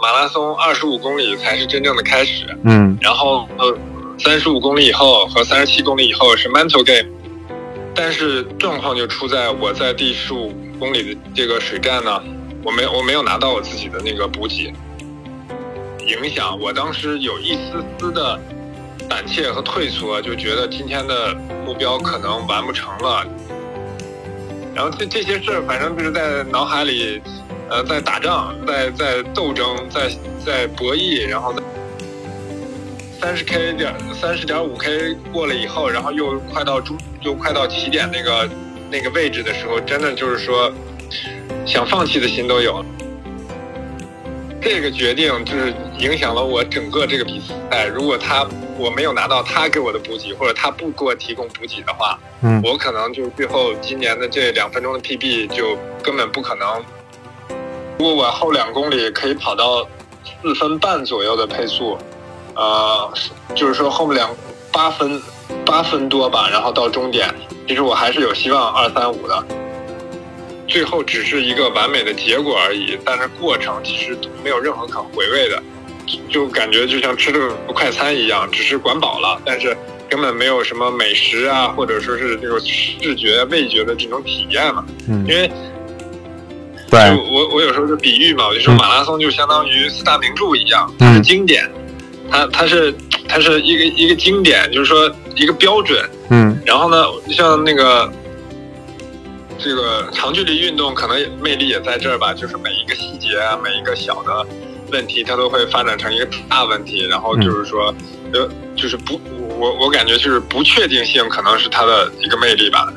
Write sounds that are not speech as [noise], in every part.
马拉松二十五公里才是真正的开始，嗯。然后呃三十五公里以后和三十七公里以后是 mental game，但是状况就出在我在第十五公里的这个水站呢，我没我没有拿到我自己的那个补给，影响我当时有一丝丝的胆怯和退缩，就觉得今天的目标可能完不成了。然后这这些事儿，反正就是在脑海里，呃，在打仗，在在斗争，在在博弈，然后三十 K 点三十点五 K 过了以后，然后又快到终，又快到起点那个那个位置的时候，真的就是说想放弃的心都有了。这个决定就是影响了我整个这个比赛。如果他我没有拿到他给我的补给，或者他不给我提供补给的话，嗯我可能就最后今年的这两分钟的 PB 就根本不可能。如果我后两公里可以跑到四分半左右的配速，呃，就是说后面两八分八分多吧，然后到终点，其实我还是有希望二三五的。最后只是一个完美的结果而已，但是过程其实没有任何可回味的，就就感觉就像吃了个快餐一样，只是管饱了，但是根本没有什么美食啊，或者说是这种视觉、味觉的这种体验嘛。嗯因，为对就我我有时候就比喻嘛，我就说嗯马拉松就相当于四大名著一样，嗯它是经典，它它是它是一个一个经典，就是说一个标准。嗯然后呢，像那个这个长距离运动，可能也魅力也在这儿吧，就是每一个细节啊，每一个小的问题，它都会发展成一个大问题。然后就是说，呃，就是不，我我感觉就是不确定性可能是它的一个魅力吧。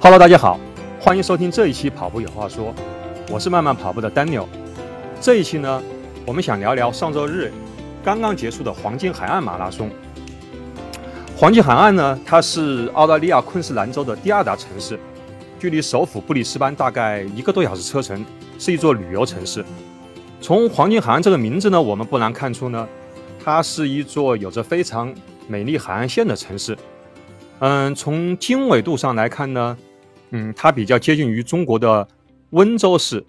Hello，大家好，欢迎收听这一期跑步有话说，我是慢慢跑步的 Daniel。这一期呢，我们想聊聊上周日刚刚结束的黄金海岸马拉松。黄金海岸呢，它是澳大利亚昆士兰州的第二大城市，距离首府布里斯班大概一个多小时车程，是一座旅游城市。从黄金海岸这个名字呢，我们不难看出呢，它是一座有着非常美丽海岸线的城市。嗯，从经纬度上来看呢，嗯，它比较接近于中国的温州市。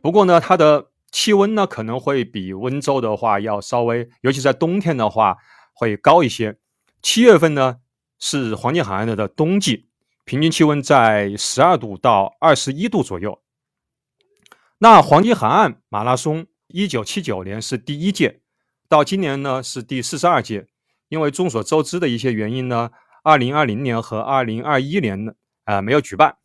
不过呢，它的气温呢可能会比温州的话要稍微，尤其在冬天的话会高一些。七月份呢是黄金海岸的冬季，平均气温在十二度到二十一度左右。那黄金海岸马拉松，一九七九年是第一届，到今年呢是第四十二届。因为众所周知的一些原因呢，二零二零年和二零二一年呢啊，呃，没有举办。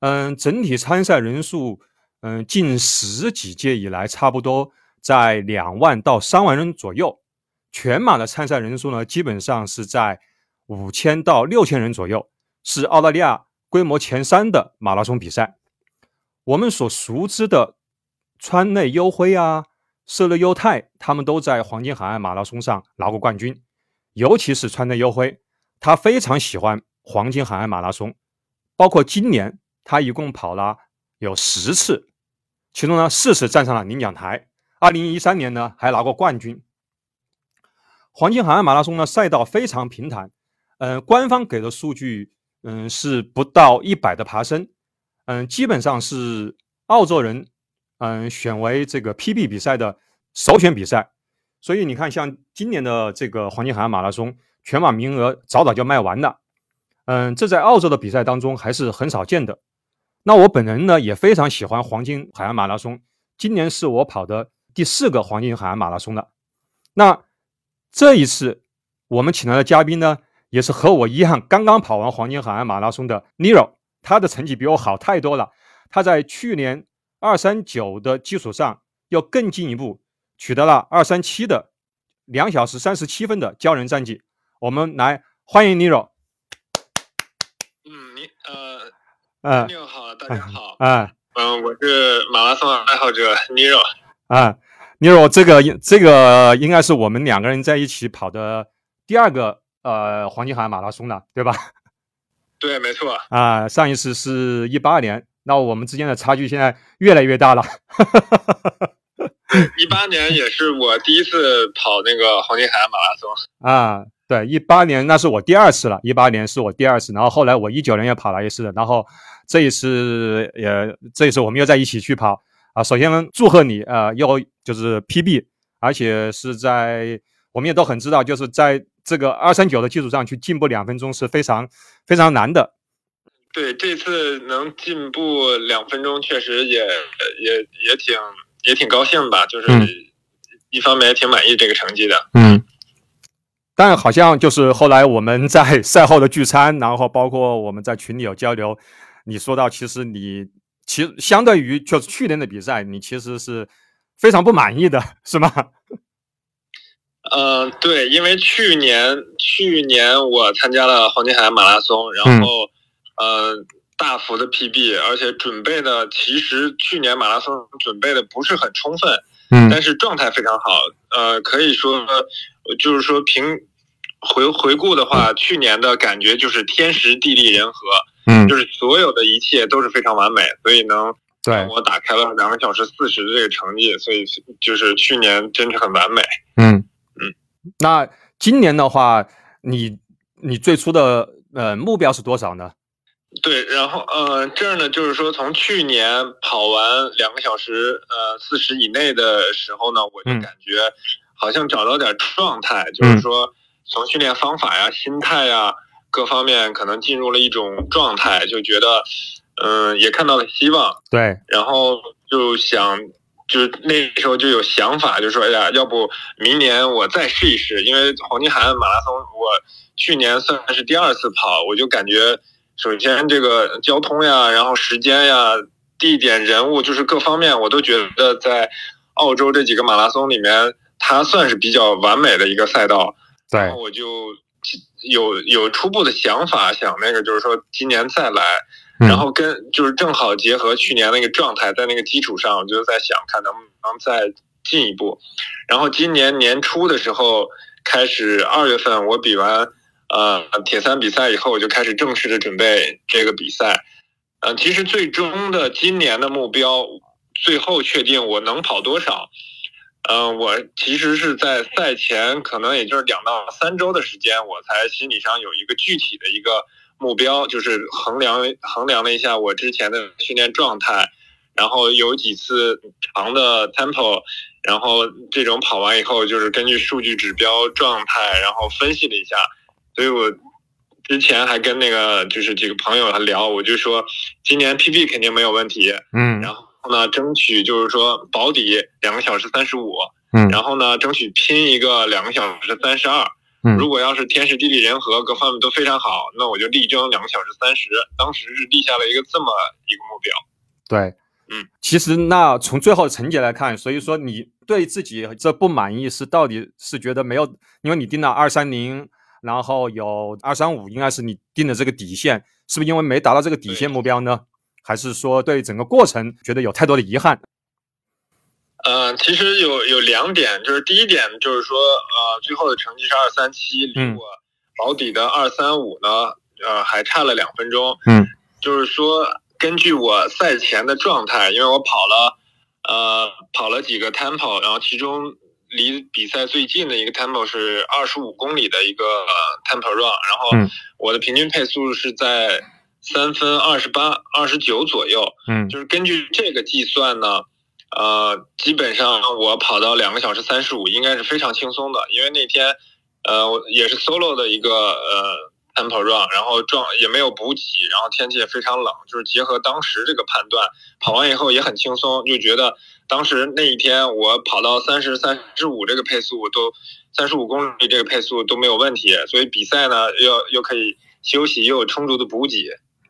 嗯，整体参赛人数，嗯，近十几届以来，差不多在两万到三万人左右。全马的参赛人数呢，基本上是在五千到六千人左右，是澳大利亚规模前三的马拉松比赛。我们所熟知的川内优辉啊、色勒优太，他们都在黄金海岸马拉松上拿过冠军。尤其是川内优辉，他非常喜欢黄金海岸马拉松，包括今年他一共跑了有十次，其中呢四次站上了领奖台。二零一三年呢还拿过冠军。黄金海岸马拉松呢赛道非常平坦，嗯、官方给的数据嗯是不到一百的爬升，嗯，基本上是澳洲人嗯选为这个 PB 比赛的首选比赛。所以你看，像今年的这个黄金海岸马拉松，全马名额早早就卖完了。嗯，这在澳洲的比赛当中还是很少见的。那我本人呢也非常喜欢黄金海岸马拉松，今年是我跑的第四个黄金海岸马拉松了。那这一次我们请来的嘉宾呢，也是和我一样刚刚跑完黄金海岸马拉松的 Nero，他的成绩比我好太多了。他在去年二三九的基础上，又更进一步取得了二三七的两小时三十七分的骄人战绩。我们来欢迎 Nero。嗯，你呃，嗯你好，大家好，啊嗯，我是马拉松爱好者 Nero。啊，Nero，这个这个应该是我们两个人在一起跑的第二个呃黄金海岸马拉松了，对吧？对，没错，啊，上一次是一八年，那我们之间的差距现在越来越大了。一八年也是我第一次跑那个黄金海岸马拉松。啊，对，一八年那是我第二次了，一八年是我第二次，然后后来我一九年也跑了一次的，然后这一次也这一次我们又在一起去跑啊，首先祝贺你啊，又就是 PB，而且是在我们也都很知道，就是在这个二三九的基础上去进步两分钟是非常非常难的。对，这次能进步两分钟，确实也也也挺也挺高兴吧，就是一方面也挺满意这个成绩的。嗯。但好像就是后来我们在赛后的聚餐，然后包括我们在群里有交流，你说到其实你。其实相对于就是去年的比赛，你其实是非常不满意的，是吗？嗯，[laughs] 对，因为去年去年我参加了黄金海岸马拉松，然后呃大幅的 PB，而且准备的其实去年马拉松准备的不是很充分，嗯，但是状态非常好，呃，可以说就是说凭回回顾的话，去年的感觉就是天时地利人和。嗯，就是所有的一切都是非常完美，所以能对我打开了两个小时四十的这个成绩，所以就是去年真是很完美。嗯嗯，那今年的话，你你最初的呃目标是多少呢？对，然后呃这儿呢，就是说从去年跑完两个小时呃四十以内的时候呢，我就感觉好像找到点状态，就是说从训练方法呀、心态呀。各方面可能进入了一种状态，就觉得，嗯，也看到了希望。对，然后就想，就是那时候就有想法，就说，哎呀，要不明年我再试一试？因为黄金海岸马拉松，我去年算是第二次跑，我就感觉，首先这个交通呀，然后时间呀、地点、人物，就是各方面，我都觉得在澳洲这几个马拉松里面，它算是比较完美的一个赛道。对，然后我就。有有初步的想法，想那个就是说今年再来，然后跟就是正好结合去年那个状态，在那个基础上，我就在想看能不能再进一步。然后今年年初的时候开始，二月份我比完呃铁三比赛以后，我就开始正式的准备这个比赛。嗯，其实最终的今年的目标，最后确定我能跑多少。嗯，我其实是在赛前，可能也就是两到三周的时间，我才心理上有一个具体的一个目标，就是衡量衡量了一下我之前的训练状态，然后有几次长的 tempo，然后这种跑完以后，就是根据数据指标状态，然后分析了一下，所以我之前还跟那个就是几个朋友还聊，我就说今年 PB 肯定没有问题，嗯，然后。呢，争取就是说保底两个小时三十五，嗯，然后呢，争取拼一个两个小时三十二，嗯，如果要是天时地利人和各方面都非常好，那我就力争两个小时三十。当时是立下了一个这么一个目标。对，嗯，其实那从最后的成绩来看，所以说你对自己这不满意是到底是觉得没有，因为你定了二三零，然后有二三五，应该是你定的这个底线，是不是因为没达到这个底线目标呢？还是说对整个过程觉得有太多的遗憾？呃，其实有有两点，就是第一点就是说，呃，最后的成绩是二三七，离我保底的二三五呢，呃，还差了两分钟。嗯，就是说，根据我赛前的状态，因为我跑了，呃，跑了几个 tempo，然后其中离比赛最近的一个 tempo 是二十五公里的一个 tempo run，然后我的平均配速是在。三分二十八、二十九左右，嗯，就是根据这个计算呢，呃，基本上我跑到两个小时三十五应该是非常轻松的，因为那天，呃我，也是 solo 的一个呃 tempo run，然后撞也没有补给，然后天气也非常冷，就是结合当时这个判断，跑完以后也很轻松，就觉得当时那一天我跑到三十三十五这个配速都三十五公里这个配速都没有问题，所以比赛呢又又可以休息，又有充足的补给。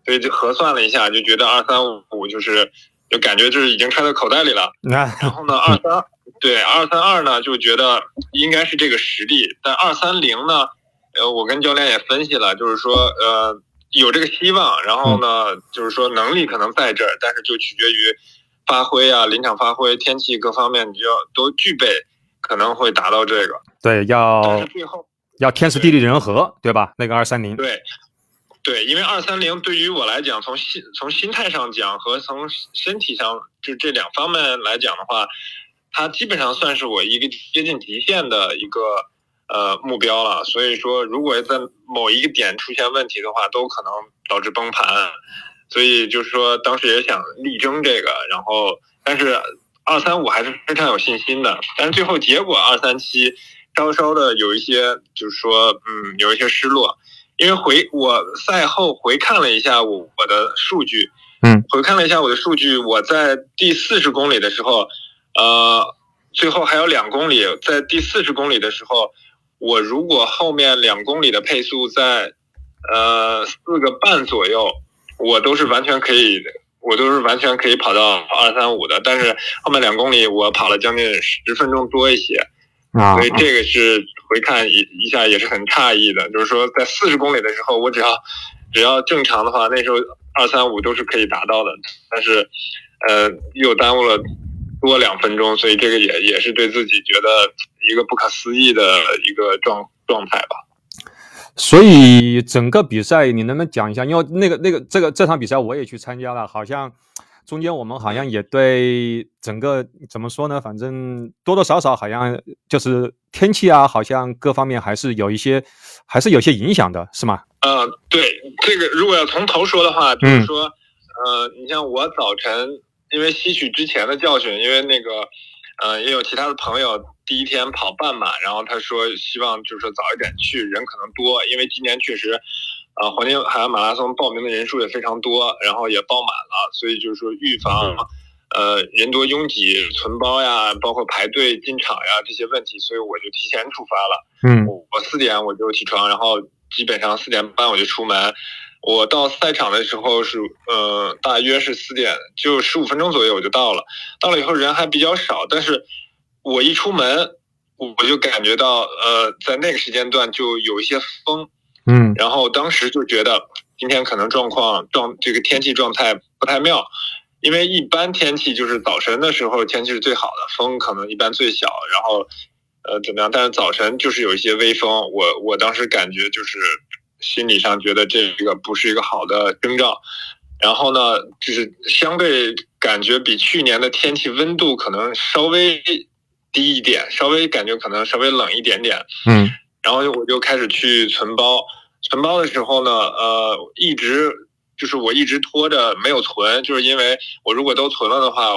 所以就核算了一下，就觉得二三五就是，就感觉就是已经揣在口袋里了。然后呢，二三对二三二呢，就觉得应该是这个实力。但二三零呢，呃，我跟教练也分析了，就是说，呃，有这个希望。然后呢，就是说能力可能在这儿，但是就取决于发挥啊，临场发挥、天气各方面，你就要都具备，可能会达到这个。对，要要天时地利人和，对吧？那个二三零。对。对，因为二三零对于我来讲，从心从心态上讲和从身体上就这两方面来讲的话，它基本上算是我一个接近极限的一个呃目标了。所以说，如果在某一个点出现问题的话，都可能导致崩盘。所以就是说，当时也想力争这个，然后但是二三五还是非常有信心的。但是最后结果二三七稍稍的有一些，就是说，嗯，有一些失落。因为回我赛后回看了一下我我的数据，嗯，回看了一下我的数据，我在第四十公里的时候，呃，最后还有两公里，在第四十公里的时候，我如果后面两公里的配速在，呃，四个半左右，我都是完全可以，我都是完全可以跑到二三五的，但是后面两公里我跑了将近十分钟多一些。啊，所以这个是回看一一下也是很诧异的，就是说在四十公里的时候，我只要只要正常的话，那时候二三五都是可以达到的，但是呃又耽误了多两分钟，所以这个也也是对自己觉得一个不可思议的一个状状态吧。所以整个比赛你能不能讲一下？因为那个那个这个这场比赛我也去参加了，好像。中间我们好像也对整个怎么说呢？反正多多少少好像就是天气啊，好像各方面还是有一些，还是有些影响的，是吗？呃，对，这个如果要从头说的话，就是说，呃，你像我早晨因为吸取之前的教训，因为那个，呃，也有其他的朋友第一天跑半马，然后他说希望就是说早一点去，人可能多，因为今年确实。啊，黄金海岸马拉松报名的人数也非常多，然后也报满了，所以就是说预防，呃，人多拥挤、存包呀，包括排队进场呀这些问题，所以我就提前出发了。嗯，我四点我就起床，然后基本上四点半我就出门。我到赛场的时候是，呃，大约是四点，就十五分钟左右我就到了。到了以后人还比较少，但是我一出门，我就感觉到，呃，在那个时间段就有一些风。嗯，然后当时就觉得今天可能状况状这个天气状态不太妙，因为一般天气就是早晨的时候天气是最好的，风可能一般最小，然后呃怎么样？但是早晨就是有一些微风，我我当时感觉就是心理上觉得这个不是一个好的征兆，然后呢就是相对感觉比去年的天气温度可能稍微低一点，稍微感觉可能稍微冷一点点，嗯。然后我就开始去存包，存包的时候呢，呃，一直就是我一直拖着没有存，就是因为我如果都存了的话，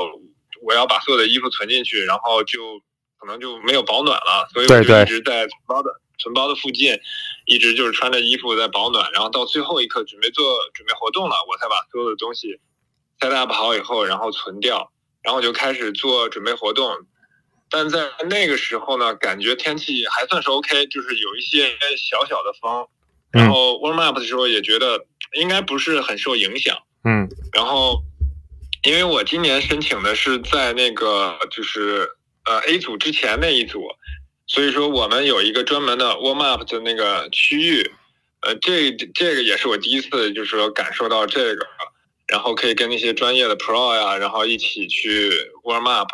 我要把所有的衣服存进去，然后就可能就没有保暖了，所以我就一直在存包的存包的附近，一直就是穿着衣服在保暖，然后到最后一刻准备做准备活动了，我才把所有的东西 set up 好以后，然后存掉，然后就开始做准备活动。但在那个时候呢，感觉天气还算是 OK，就是有一些小小的风，然后 warm up 的时候也觉得应该不是很受影响。嗯，然后因为我今年申请的是在那个就是呃 A 组之前那一组，所以说我们有一个专门的 warm up 的那个区域，呃，这这个也是我第一次就是说感受到这个，然后可以跟那些专业的 pro 呀，然后一起去 warm up。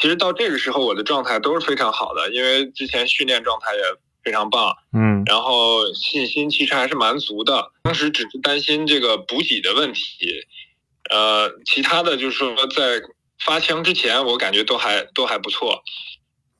其实到这个时候，我的状态都是非常好的，因为之前训练状态也非常棒，嗯，然后信心其实还是蛮足的。当时只是担心这个补给的问题，呃，其他的就是说在发枪之前，我感觉都还都还不错。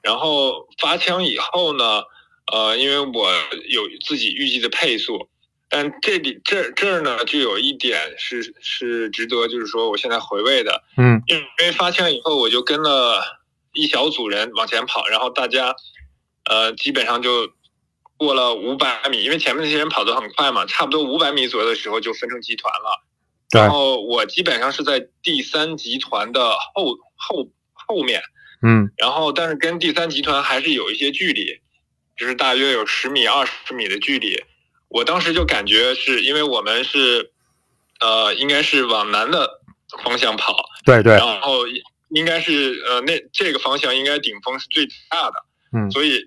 然后发枪以后呢，呃，因为我有自己预计的配速，但这里这这儿呢就有一点是是值得就是说我现在回味的，嗯，因为发枪以后我就跟了。一小组人往前跑，然后大家，呃，基本上就过了五百米，因为前面那些人跑得很快嘛，差不多五百米左右的时候就分成集团了。然后我基本上是在第三集团的后后后面，嗯，然后但是跟第三集团还是有一些距离，就是大约有十米、二十米的距离。我当时就感觉是因为我们是，呃，应该是往南的方向跑，对对，然后。应该是呃，那这个方向应该顶峰是最大的，嗯，所以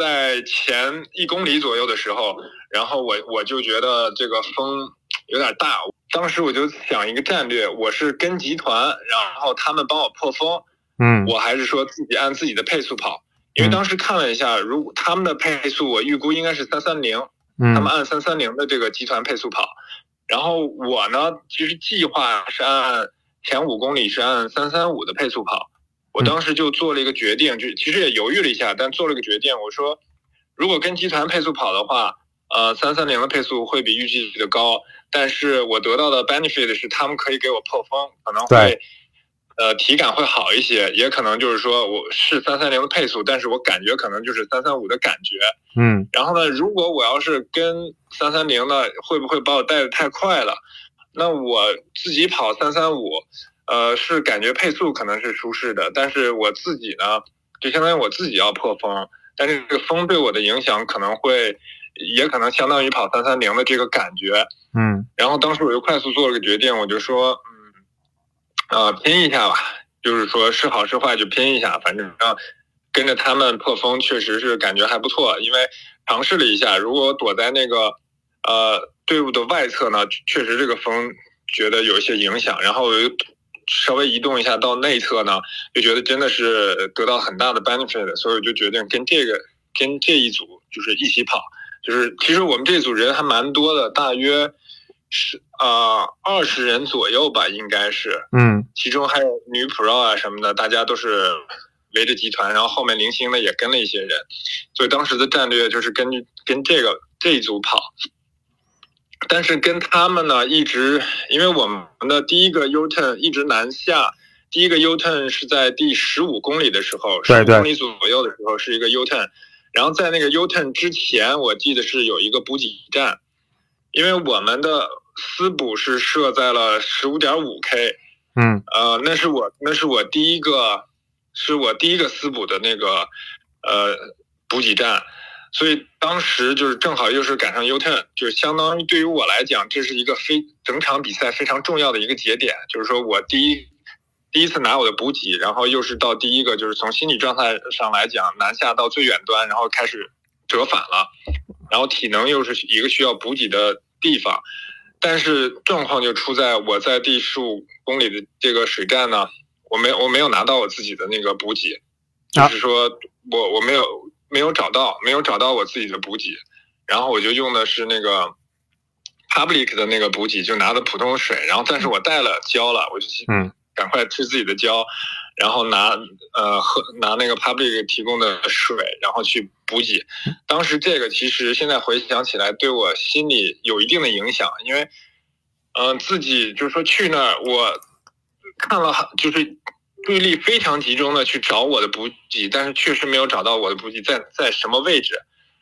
在前一公里左右的时候，然后我我就觉得这个风有点大，当时我就想一个战略，我是跟集团，然后他们帮我破风，嗯，我还是说自己按自己的配速跑，因为当时看了一下，如果他们的配速我预估应该是三三零，嗯，他们按三三零的这个集团配速跑，然后我呢，其实计划是按。前五公里是按三三五的配速跑，我当时就做了一个决定，就其实也犹豫了一下，但做了个决定。我说，如果跟集团配速跑的话，呃，三三零的配速会比预计的高，但是我得到的 benefit 是他们可以给我破风，可能会，呃，体感会好一些，也可能就是说我是三三零的配速，但是我感觉可能就是三三五的感觉。嗯，然后呢，如果我要是跟三三零呢，会不会把我带的太快了？那我自己跑三三五，呃，是感觉配速可能是舒适的，但是我自己呢，就相当于我自己要破风，但是这个风对我的影响可能会，也可能相当于跑三三零的这个感觉。嗯，然后当时我就快速做了个决定，我就说。嗯呃，拼一下吧，就是说是好是坏就拼一下，反正跟着他们破风确实是感觉还不错，因为尝试了一下，如果躲在那个呃队伍的外侧呢，确实这个风觉得有一些影响，然后我又稍微移动一下到内侧呢，就觉得真的是得到很大的 benefit，所以我就决定跟这个跟这一组就是一起跑，就是其实我们这组人还蛮多的，大约。是啊，二十人左右吧，应该是。嗯，其中还有女 pro 啊什么的，大家都是围着集团，然后后面零星的也跟了一些人，所以当时的战略就是根据跟这个这一组跑。但是跟他们呢，一直因为我们的第一个 U turn 一直南下，第一个 U turn 是在第十五公里的时候，十五公里左右的时候是一个 U turn，然后在那个 U turn 之前，我记得是有一个补给站，因为我们的。私补是设在了十五点五 K，嗯，呃，那是我那是我第一个，是我第一个私补的那个呃补给站，所以当时就是正好又是赶上 U turn，就是相当于对于我来讲，这是一个非整场比赛非常重要的一个节点，就是说我第一第一次拿我的补给，然后又是到第一个就是从心理状态上来讲南下到最远端，然后开始折返了，然后体能又是一个需要补给的地方。但是状况就出在我在第十五公里的这个水站呢，我没我没有拿到我自己的那个补给，就是说我我没有没有找到没有找到我自己的补给，然后我就用的是那个 public 的那个补给，就拿的普通水，然后但是我带了胶了，我就嗯赶快吃自己的胶，然后拿呃喝拿那个 public 提供的水，然后去补给。当时这个其实现在回想起来，对我心里有一定的影响，因为嗯自己就是说去那儿，我看了就是注意力非常集中的去找我的补给，但是确实没有找到我的补给在在什么位置，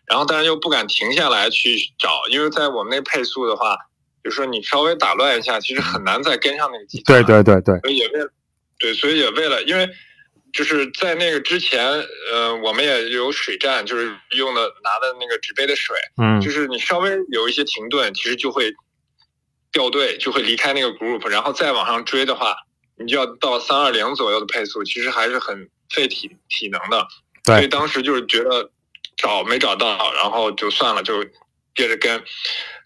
然后但是又不敢停下来去找，因为在我们那配速的话。就是说，你稍微打乱一下，其实很难再跟上那个集团。对对对对。所以也为，对，所以也为了，因为就是在那个之前，呃，我们也有水站，就是用的拿的那个纸杯的水。嗯。就是你稍微有一些停顿，其实就会掉队，就会离开那个 group，然后再往上追的话，你就要到三二零左右的配速，其实还是很费体体能的。对。所以当时就是觉得找没找到，然后就算了，就接着跟。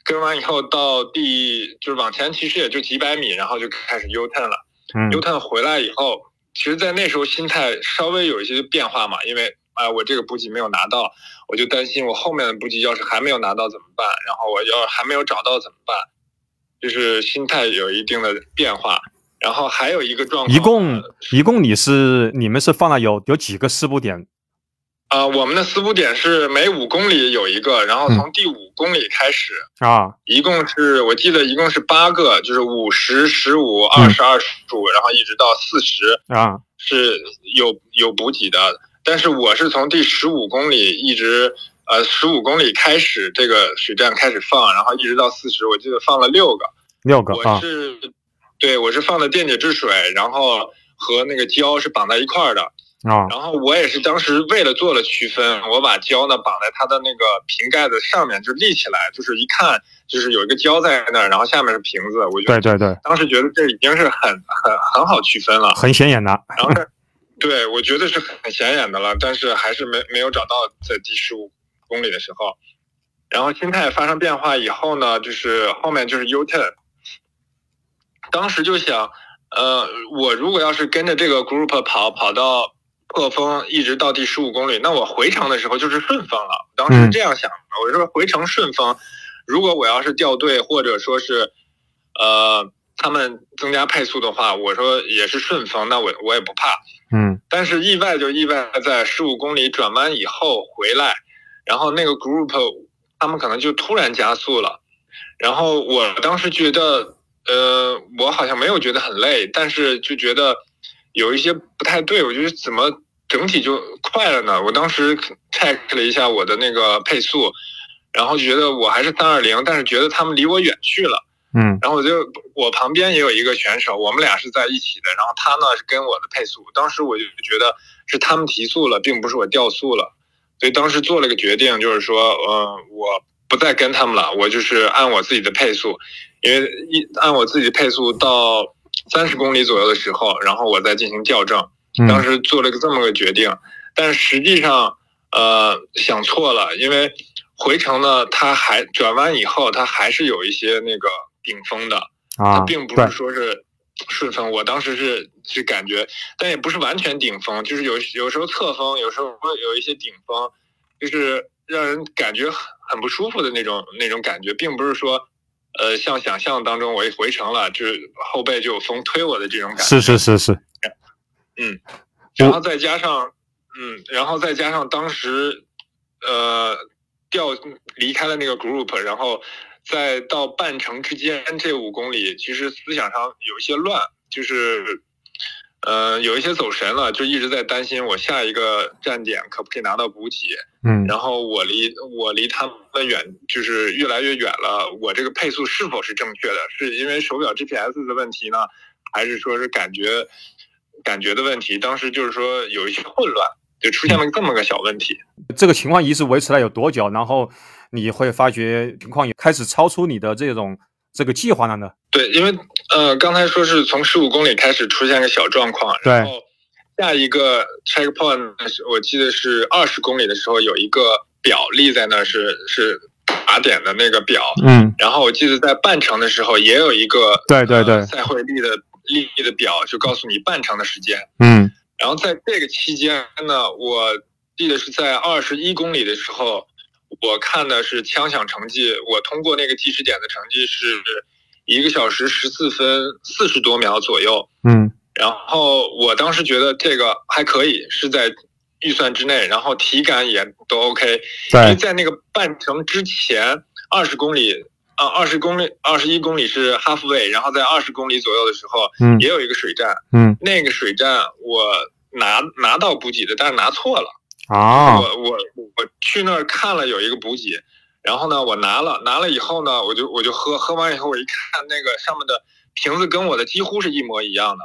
跟完以后到第就是往前其实也就几百米，然后就开始 U turn 了。U turn 回来以后，其实，在那时候心态稍微有一些变化嘛，因为啊，我这个补给没有拿到，我就担心我后面的补给要是还没有拿到怎么办？然后我要还没有找到怎么办？就是心态有一定的变化。然后还有一个状况，一共一共你是你们是放了有有几个四补点？啊，我们的四补点是每五公里有一个，然后从第五公里开始啊，一共是我记得一共是八个，就是五十、十五、二十二、十五，然后一直到四十啊，是有有补给的。但是我是从第十五公里一直呃十五公里开始这个水站开始放，然后一直到四十，我记得放了六个，六个我是对我是放的电解质水，然后和那个胶是绑在一块儿的。啊，然后我也是当时为了做了区分，我把胶呢绑在它的那个瓶盖子上面，就立起来，就是一看就是有一个胶在那儿，然后下面是瓶子。我对对对，当时觉得这已经是很很很好区分了，很显眼的。然后，对我觉得是很显眼的了，但是还是没没有找到在第十五公里的时候，然后心态发生变化以后呢，就是后面就是 U turn，当时就想，呃，我如果要是跟着这个 group 跑，跑到。破风一直到第十五公里，那我回程的时候就是顺风了。当时是这样想的，我说回程顺风，如果我要是掉队或者说是，呃，他们增加配速的话，我说也是顺风，那我我也不怕。嗯。但是意外就意外在十五公里转弯以后回来，然后那个 group 他们可能就突然加速了，然后我当时觉得，呃，我好像没有觉得很累，但是就觉得。有一些不太对，我觉得怎么整体就快了呢？我当时 check 了一下我的那个配速，然后觉得我还是三二零，但是觉得他们离我远去了。嗯然后我就我旁边也有一个选手，我们俩是在一起的，然后他呢是跟我的配速，当时我就觉得是他们提速了，并不是我掉速了，所以当时做了个决定，就是说，呃，我不再跟他们了，我就是按我自己的配速，因为一按我自己的配速到三十公里左右的时候，然后我再进行校正，当嗯时做了个这么个决定，但是实际上，呃，想错了，因为回程呢，它还转弯以后，它还是有一些那个顶峰的，它啊，并不是说是顺风。我当时是是感觉，但也不是完全顶峰，就是有有时候侧风，有时候会有一些顶峰，就是让人感觉很很不舒服的那种那种感觉，并不是说。呃，像想象当中，我一回城了，就是后背就有风推我的这种感觉。是是是是，嗯然后再加上，嗯，然后再加上当时，呃，调离开了那个 group，然后再到半程之间这五公里，其实思想上有一些乱，就是，呃，有一些走神了，就一直在担心我下一个站点可不可以拿到补给，嗯然后我离我离他们远，就是越来越远了。我这个配速是否是正确的？是因为手表 GPS 的问题呢，还是说是感觉感觉的问题？当时就是说有一些混乱，就出现了这么个小问题。这个情况一直维持了有多久？然后你会发觉情况也开始超出你的这种这个计划了呢？对，因为呃，刚才说是从十五公里开始出现个小状况，对然后下一个 checkpoint 是我记得是二十公里的时候有一个表立在那儿，是是打点的那个表，嗯然后我记得在半程的时候也有一个对对对呃赛会立的立的表，就告诉你半程的时间。嗯然后在这个期间呢，我记得是在二十一公里的时候，我看的是枪响成绩，我通过那个计时点的成绩是一个小时十四分四十多秒左右。嗯然后我当时觉得这个还可以，是在预算之内，然后体感也都 OK。因为对在那个半程之前，二十公里啊，二十公里，二十一公里是 halfway，然后在二十公里左右的时候，嗯也有一个水站，嗯那个水站我拿拿到补给的，但是拿错了。啊我我我去那儿看了有一个补给，然后呢，我拿了拿了以后呢，我就我就喝，喝完以后我一看那个上面的瓶子跟我的几乎是一模一样的，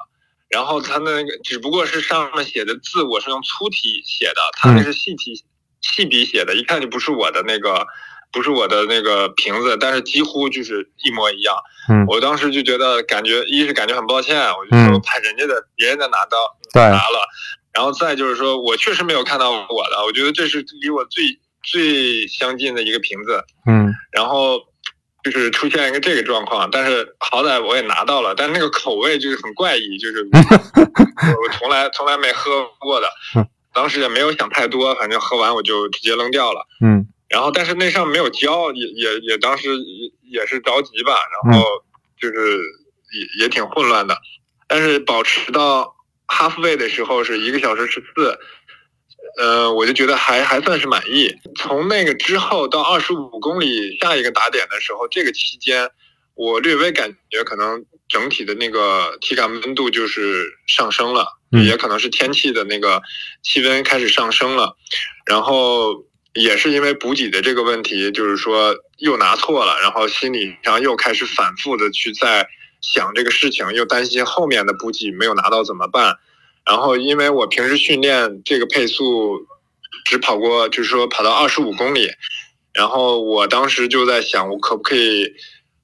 然后它那个只不过是上面写的字我是用粗体写的，它那是细体细笔写的，一看就不是我的那个。不是我的那个瓶子，但是几乎就是一模一样。嗯我当时就觉得感觉，一是感觉很抱歉，我就怕人家的别人的拿到对拿了，然后再就是说我确实没有看到我的，我觉得这是离我最最相近的一个瓶子，嗯。然后就是出现一个这个状况，但是好歹我也拿到了，但那个口味就是很怪异，就是我 [laughs] 我从来从来没喝过的嗯，当时也没有想太多，反正喝完我就直接扔掉了。嗯。然后但是那上没有胶，也也也当时也也是着急吧，然后就是也也挺混乱的，但是保持到 halfway 的时候是一个小时十四，呃，我就觉得还还算是满意。从那个之后到二十五公里下一个打点的时候，这个期间我略微感觉可能整体的那个体感温度就是上升了，嗯也可能是天气的那个气温开始上升了，然后也是因为补给的这个问题，就是说又拿错了，然后心理上又开始反复的去在想这个事情，又担心后面的补给没有拿到怎么办。然后因为我平时训练这个配速只跑过，就是说跑到二十五公里，然后我当时就在想，我可不可以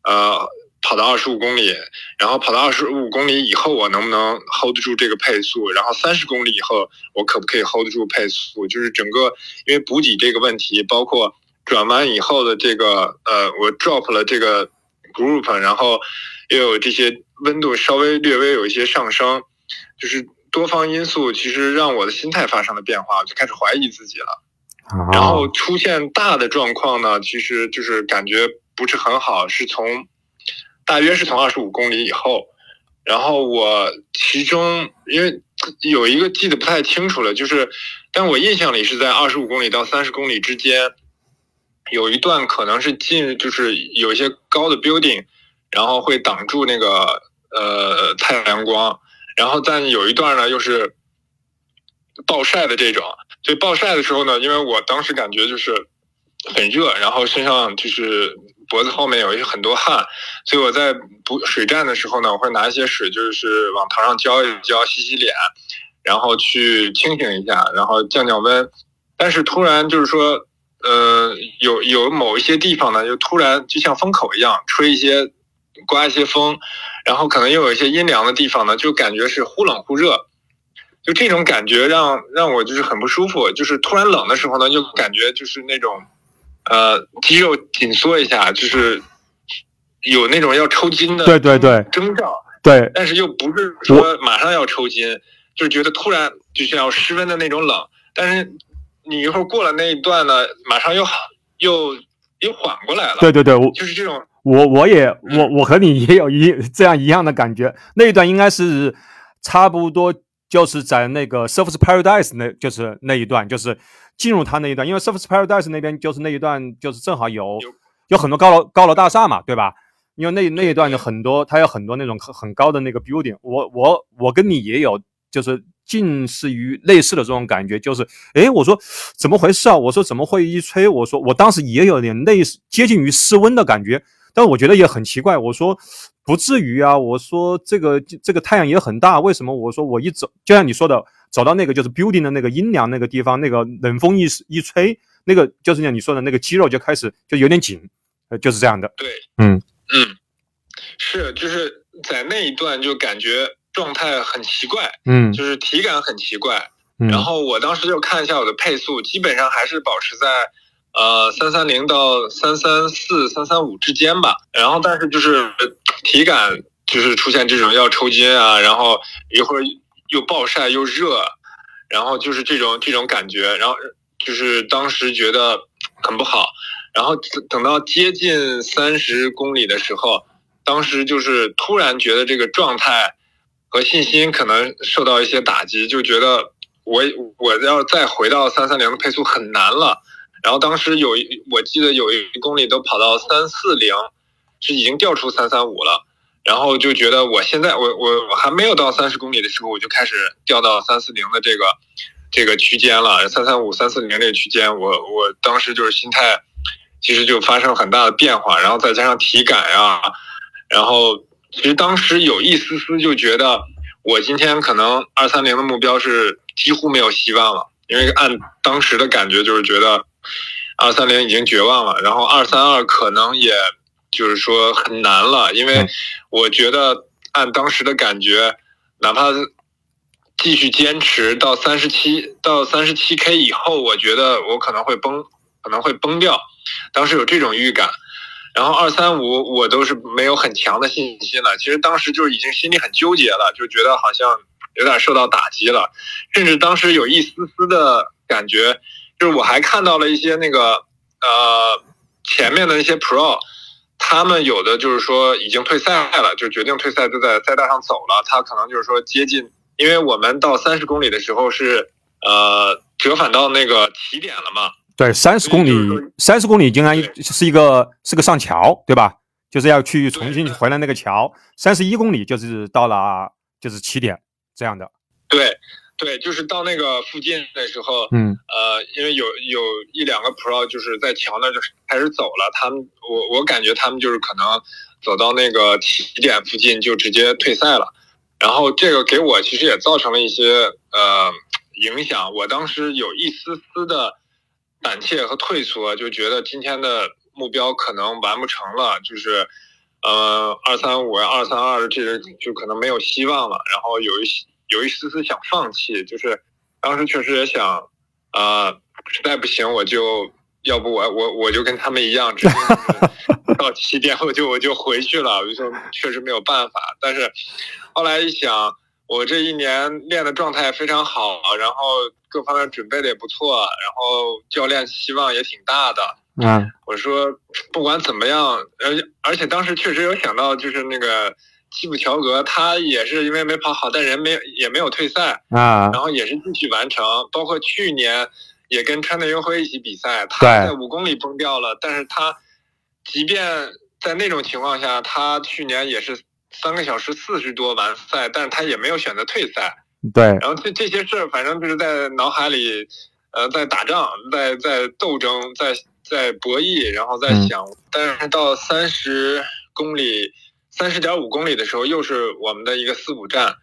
呃跑到二十五公里，然后跑到二十五公里以后，我能不能 hold 住这个配速？然后三十公里以后，我可不可以 hold 住配速？就是整个因为补给这个问题，包括转弯以后的这个呃，我 drop 了这个 group，然后又有这些温度稍微略微有一些上升，就是多方因素，其实让我的心态发生了变化，我就开始怀疑自己了。啊，然后出现大的状况呢，其实就是感觉不是很好，是从大约是从二十五公里以后，然后我其中因为有一个记得不太清楚了，就是，但我印象里是在二十五公里到三十公里之间，有一段可能是进就是有一些高的 building，然后会挡住那个呃太阳光，然后但有一段呢又是暴晒的这种，所以暴晒的时候呢，因为我当时感觉就是很热，然后身上就是脖子后面有一很多汗，所以我在补水站的时候呢，我会拿一些水，就是往头上浇一浇，洗洗脸，然后去清醒一下，然后降降温。但是突然就是说，呃，有有某一些地方呢，就突然就像风口一样吹一些，刮一些风，然后可能又有一些阴凉的地方呢，就感觉是忽冷忽热。就这种感觉让让我就是很不舒服，就是突然冷的时候呢，就感觉就是那种，呃，肌肉紧缩一下，就是有那种要抽筋的对对对征兆，对，但是又不是说马上要抽筋，就是觉得突然就像要失温的那种冷，但是你一会儿过了那一段呢，马上又好又又缓过来了，对对对，我。就是这种，我我也我我和你也有一这样一样的感觉，那一段应该是差不多。就是在那个 Surface Paradise 那，就是那一段，就是进入它那一段，因为 Surface Paradise 那边就是那一段，就是正好有有很多高楼高楼大厦嘛，对吧？因为那那一段有很多，它有很多那种很很高的那个 building。我我我跟你也有，就是近似于类似的这种感觉，就是诶，我说怎么回事啊？我说怎么会一吹？我说我当时也有点类似接近于室温的感觉，但我觉得也很奇怪。我说。不至于啊！我说这个这个太阳也很大，为什么？我说我一走，就像你说的，走到那个就是 building 的那个阴凉那个地方，那个冷风一一吹，那个就是像你说的那个肌肉就开始就有点紧，呃，就是这样的。对，嗯嗯，是就是在那一段就感觉状态很奇怪，嗯，就是体感很奇怪。嗯，然后我当时就看一下我的配速，基本上还是保持在。呃，三三零到三三四、三三五之间吧。然后，但是就是体感就是出现这种要抽筋啊，然后一会儿又暴晒又热，然后就是这种这种感觉。然后就是当时觉得很不好。然后等到接近三十公里的时候，当时就是突然觉得这个状态和信心可能受到一些打击，就觉得我我要再回到三三零的配速很难了。然后当时有一，我记得有一公里都跑到三四零，是已经掉出三三五了。然后就觉得我现在我我我还没有到三十公里的时候，我就开始掉到三四零的这个这个区间了，三三五、三四零这个区间，我我当时就是心态其实就发生很大的变化，然后再加上体感呀，然后其实当时有一丝丝就觉得我今天可能二三零的目标是几乎没有希望了，因为按当时的感觉就是觉得。二三零已经绝望了，然后二三二可能也就是说很难了，因为我觉得按当时的感觉，哪怕继续坚持到三十七到三十七 K 以后，我觉得我可能会崩，可能会崩掉。当时有这种预感，然后二三五我都是没有很强的信心了。其实当时就是已经心里很纠结了，就觉得好像有点受到打击了，甚至当时有一丝丝的感觉。就是我还看到了一些那个呃前面的那些 Pro，他们有的就是说已经退赛了，就决定退赛，就在赛道上走了。他可能就是说接近，因为我们到三十公里的时候是呃折返到那个起点了嘛。对，三十公里，三十公里应该是一个是个上桥，对吧？就是要去重新回来那个桥。三十一公里就是到了就是起点这样的。对。对，就是到那个附近的时候，嗯，呃，因为有有一两个 Pro 就是在桥那就是开始走了，他们我我感觉他们就是可能走到那个起点附近就直接退赛了，然后这个给我其实也造成了一些呃影响，我当时有一丝丝的胆怯和退缩，就觉得今天的目标可能完不成了，就是呃二三五呀二三二这个就可能没有希望了，然后有一些。有一丝丝想放弃，就是当时确实也想，啊，实在不行我就要不我我我就跟他们一样，直接到起点我就我就回去了，我就说确实没有办法。但是后来一想，我这一年练的状态非常好，然后各方面准备的也不错，然后教练希望也挺大的。嗯，我说不管怎么样，而且而且当时确实有想到，就是那个。基普乔格他也是因为没跑好，但人没也没有退赛啊，然后也是继续完成。包括去年也跟川内优辉一起比赛，他在五公里崩掉了，但是他即便在那种情况下，他去年也是三个小时四十多完赛，但是他也没有选择退赛。对，然后这这些事儿，反正就是在脑海里，呃，在打仗，在在斗争，在在博弈，然后在想。但是到三十公里、三十点五公里的时候，又是我们的一个四五站。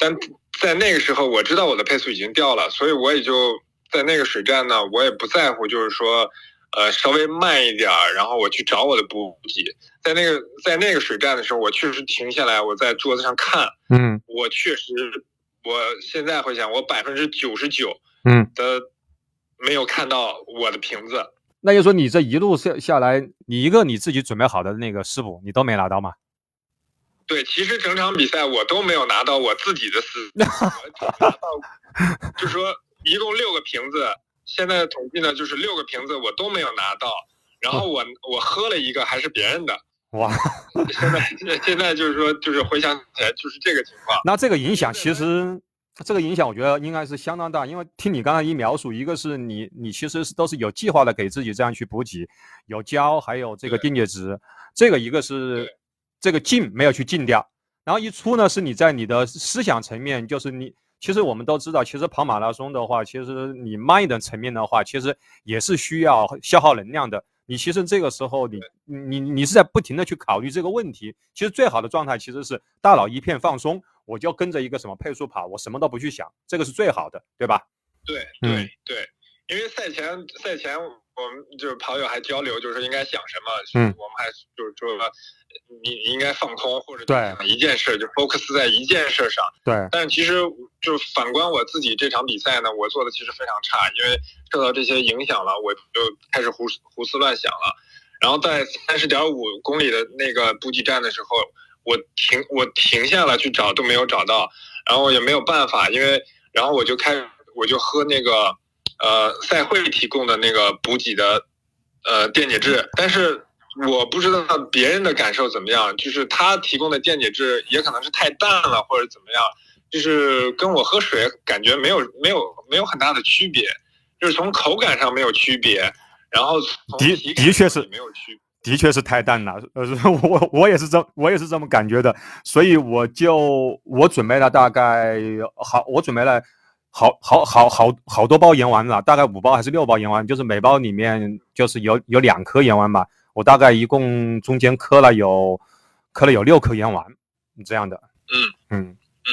但在那个时候，我知道我的配速已经掉了，所以我也就在那个水站呢，我也不在乎，就是说，呃，稍微慢一点儿，然后我去找我的补给。在那个在那个水站的时候，我确实停下来，我在桌子上看，嗯，我确实。我现在回想，我百分之九十九，嗯的没有看到我的瓶子。那就说你这一路下下来，你一个你自己准备好的那个师补，你都没拿到吗？对，其实整场比赛我都没有拿到我自己的师 [laughs] 就说一共六个瓶子，现在统计呢就是六个瓶子我都没有拿到，然后我我喝了一个还是别人的。[laughs] 哇，现在现在就是说，就是回想起来就是这个情况。那这个影响其实，这个影响我觉得应该是相当大，因为听你刚才一描述，一个是你你其实是都是有计划的给自己这样去补给，有胶，还有这个电解质，这个一个是这个进没有去进掉，然后一出呢是你在你的思想层面，就是你其实我们都知道，其实跑马拉松的话，其实你慢一点层面的话，其实也是需要消耗能量的。你其实这个时候，你你你是在不停的去考虑这个问题。其实最好的状态其实是大脑一片放松，我就跟着一个什么配速跑，我什么都不去想，这个是最好的，对吧？对对对，因为赛前赛前我们就是跑友还交流，就是应该想什么，嗯，我们还就是说。你你应该放空，或者对一件事就 focus 在一件事上。对，但是其实就反观我自己这场比赛呢，我做的其实非常差，因为受到这些影响了，我就开始胡胡思乱想了。然后在三十点五公里的那个补给站的时候，我停我停下了去找都没有找到，然后也没有办法，因为然后我就开我就喝那个呃赛会提供的那个补给的呃电解质，但是。我不知道别人的感受怎么样，就是他提供的电解质也可能是太淡了，或者怎么样，就是跟我喝水感觉没有没有没有很大的区别，就是从口感上没有区别，然后的的确是没有区，的确是太淡了。呃，[laughs] 我我也是这我也是这么感觉的，所以我就我准备了大概好，我准备了好好好好好多包盐丸了，大概五包还是六包盐丸，就是每包里面就是有有两颗盐丸吧。我大概一共中间磕了有，磕了有六颗烟丸，这样的。嗯嗯嗯，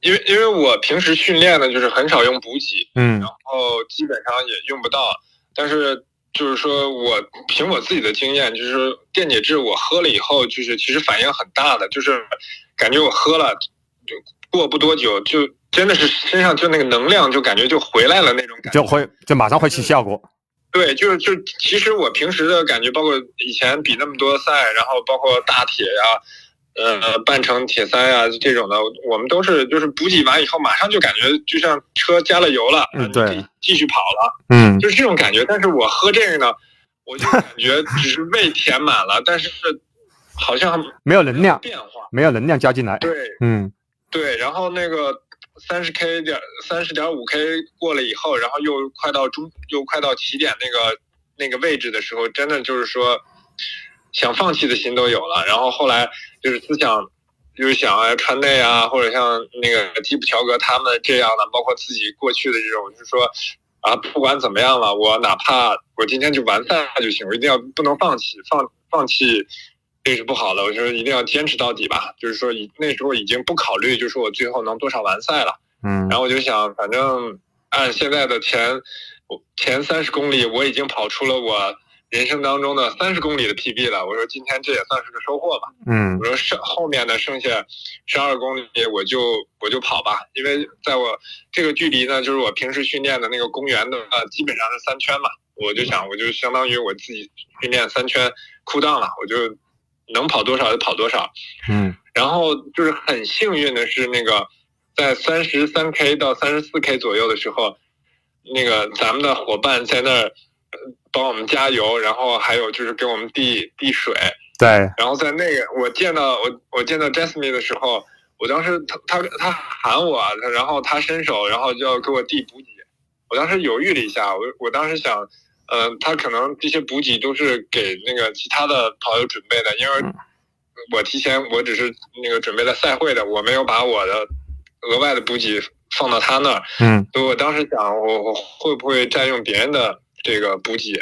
因为因为我平时训练呢，就是很少用补给，嗯，然后基本上也用不到。但是就是说我凭我自己的经验，就是电解质我喝了以后，就是其实反应很大的，就是感觉我喝了，就过不多久就真的是身上就那个能量就感觉就回来了那种感觉，就会就马上会起效果。对，就是就其实我平时的感觉，包括以前比那么多赛，然后包括大铁呀，呃，半程铁三呀这种的，我们都是就是补给完以后，马上就感觉就像车加了油了，嗯，对，继续跑了，嗯，就是这种感觉。但是我喝这个呢，我就感觉只是胃填满了，但是好像没有能量变化，没有能量加进来。对，嗯，对，然后那个。三十 K 点三十点五 K 过了以后，然后又快到中，又快到起点那个那个位置的时候，真的就是说想放弃的心都有了。然后后来就是思想，就是想啊，川内啊，或者像那个吉普乔格他们这样的，包括自己过去的这种，就是说啊，不管怎么样了，我哪怕我今天就完赛就行，我一定要不能放弃，放放弃。这是不好的，我觉得一定要坚持到底吧。就是说，已那时候已经不考虑，就是我最后能多少完赛了。嗯，然后我就想，反正按现在的前前三十公里，我已经跑出了我人生当中的三十公里的 PB 了。我说今天这也算是个收获吧。嗯，我说剩后面的剩下十二公里，我就我就跑吧，因为在我这个距离呢，就是我平时训练的那个公园的，基本上是三圈嘛。我就想，我就相当于我自己训练三圈酷档了，我就。能跑多少就跑多少，嗯，然后就是很幸运的是，那个在三十三 K 到三十四 K 左右的时候，那个咱们的伙伴在那儿帮我们加油，然后还有就是给我们递递水，对，然后在那个我见到我我见到 Jasmine 的时候，我当时他他他喊我，然后他伸手，然后就要给我递补给，我当时犹豫了一下，我我当时想。嗯，他可能这些补给都是给那个其他的跑友准备的，因为我提前我只是那个准备了赛会的，我没有把我的额外的补给放到他那儿。嗯，所以我当时想，我我会不会占用别人的这个补给？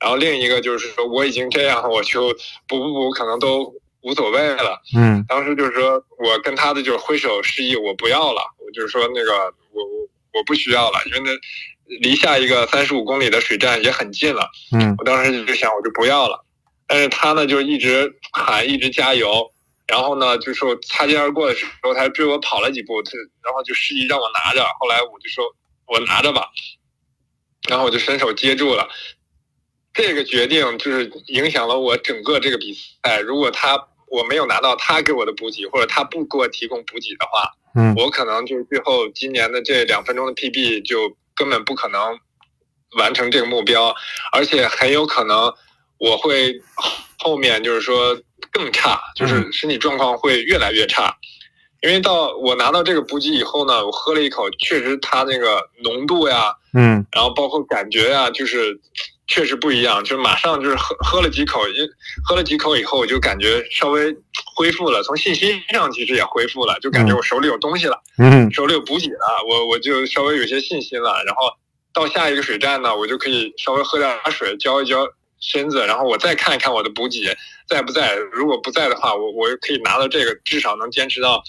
然后另一个就是说，我已经这样，我就补不补可能都无所谓了。嗯当时就是说我跟他的就是挥手示意，我不要了，我就是说那个我我我不需要了，因为那离下一个三十五公里的水站也很近了。嗯我当时就想我就不要了，但是他呢就一直喊，一直加油，然后呢就是我擦肩而过的时候，他追我跑了几步，他然后就示意让我拿着，后来我就说我拿着吧，然后我就伸手接住了。这个决定就是影响了我整个这个比赛。如果他我没有拿到他给我的补给，或者他不给我提供补给的话，嗯我可能就是最后今年的这两分钟的 PB 就根本不可能完成这个目标，而且很有可能我会后面就是说更差，就是身体状况会越来越差。因为到我拿到这个补给以后呢，我喝了一口，确实它那个浓度呀，嗯然后包括感觉呀，就是确实不一样，就马上就是喝喝了几口，因喝了几口以后，我就感觉稍微恢复了，从信心上其实也恢复了，就感觉我手里有东西了，嗯手里有补给了，我我就稍微有些信心了。然后到下一个水站呢，我就可以稍微喝点水，浇一浇身子，然后我再看一看我的补给在不在。如果不在的话，我我可以拿到这个，至少能坚持到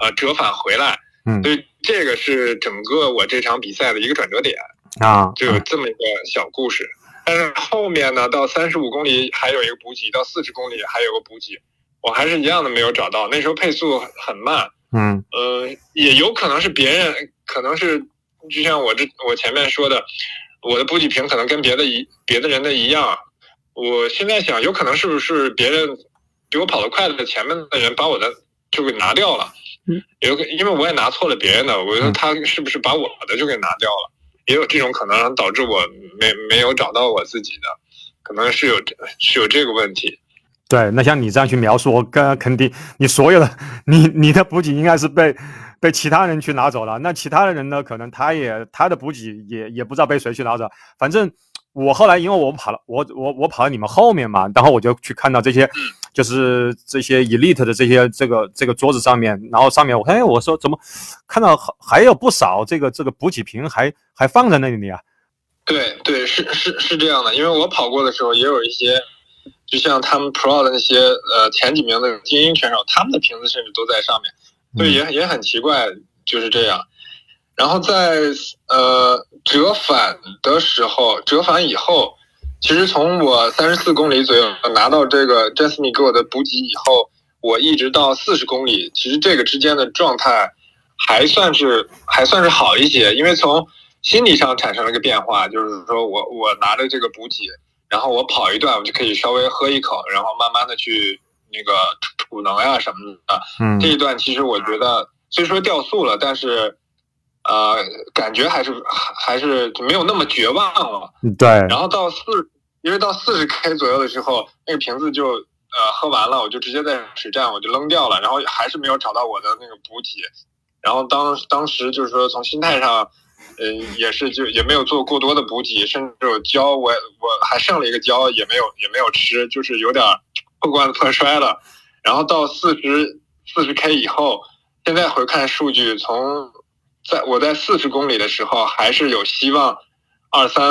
呃折返回来。嗯所以这个是整个我这场比赛的一个转折点。啊，就有这么一个小故事。但是后面呢，到三十五公里还有一个补给，到四十公里还有个补给，我还是一样的没有找到。那时候配速很慢，嗯呃，也有可能是别人，可能是就像我这我前面说的，我的补给瓶可能跟别的一别的人的一样。我现在想，有可能是不是别人比我跑得快的前面的人把我的就给拿掉了？嗯，有可因为我也拿错了别人的，我觉得嗯他是不是把我的就给拿掉了？也有这种可能，导致我没没有找到我自己的，可能是有是有这个问题。对，那像你这样去描述，我跟肯定你所有的你你的补给应该是被被其他人去拿走了。那其他的人呢，可能他也他的补给也也不知道被谁去拿走。反正我后来因为我跑了，我我我跑到你们后面嘛，然后我就去看到这些，就是这些 elite 的这些这个这个桌子上面，然后上面我哎我说怎么看到还还有不少这个这个补给瓶还还放在那里啊？对对，是是是这样的，因为我跑过的时候也有一些，就像他们 Pro 的那些呃前几名的精英选手，他们的瓶子甚至都在上面，所以也也很奇怪，就是这样。然后在呃折返的时候，折返以后，其实从我三十四公里左右拿到这个 Jasmine 给我的补给以后，我一直到四十公里，其实这个之间的状态还算是还算是好一些，因为从心理上产生了一个变化，就是说我我拿着这个补给，然后我跑一段，我就可以稍微喝一口，然后慢慢的去那个储能呀什么的。嗯这一段其实我觉得虽说掉速了，但是呃感觉还是还还是没有那么绝望了。对，然后到四，因为到四十 K 左右的时候，那个瓶子就呃喝完了，我就直接在水站我就扔掉了，然后还是没有找到我的那个补给，然后当当时就是说从心态上，呃也是就也没有做过多的补给，甚至有胶我我还剩了一个胶也没有也没有吃，就是有点破罐子破摔了。然后到四十四十 K 以后，现在回看数据，从在我在四十公里的时候还是有希望二三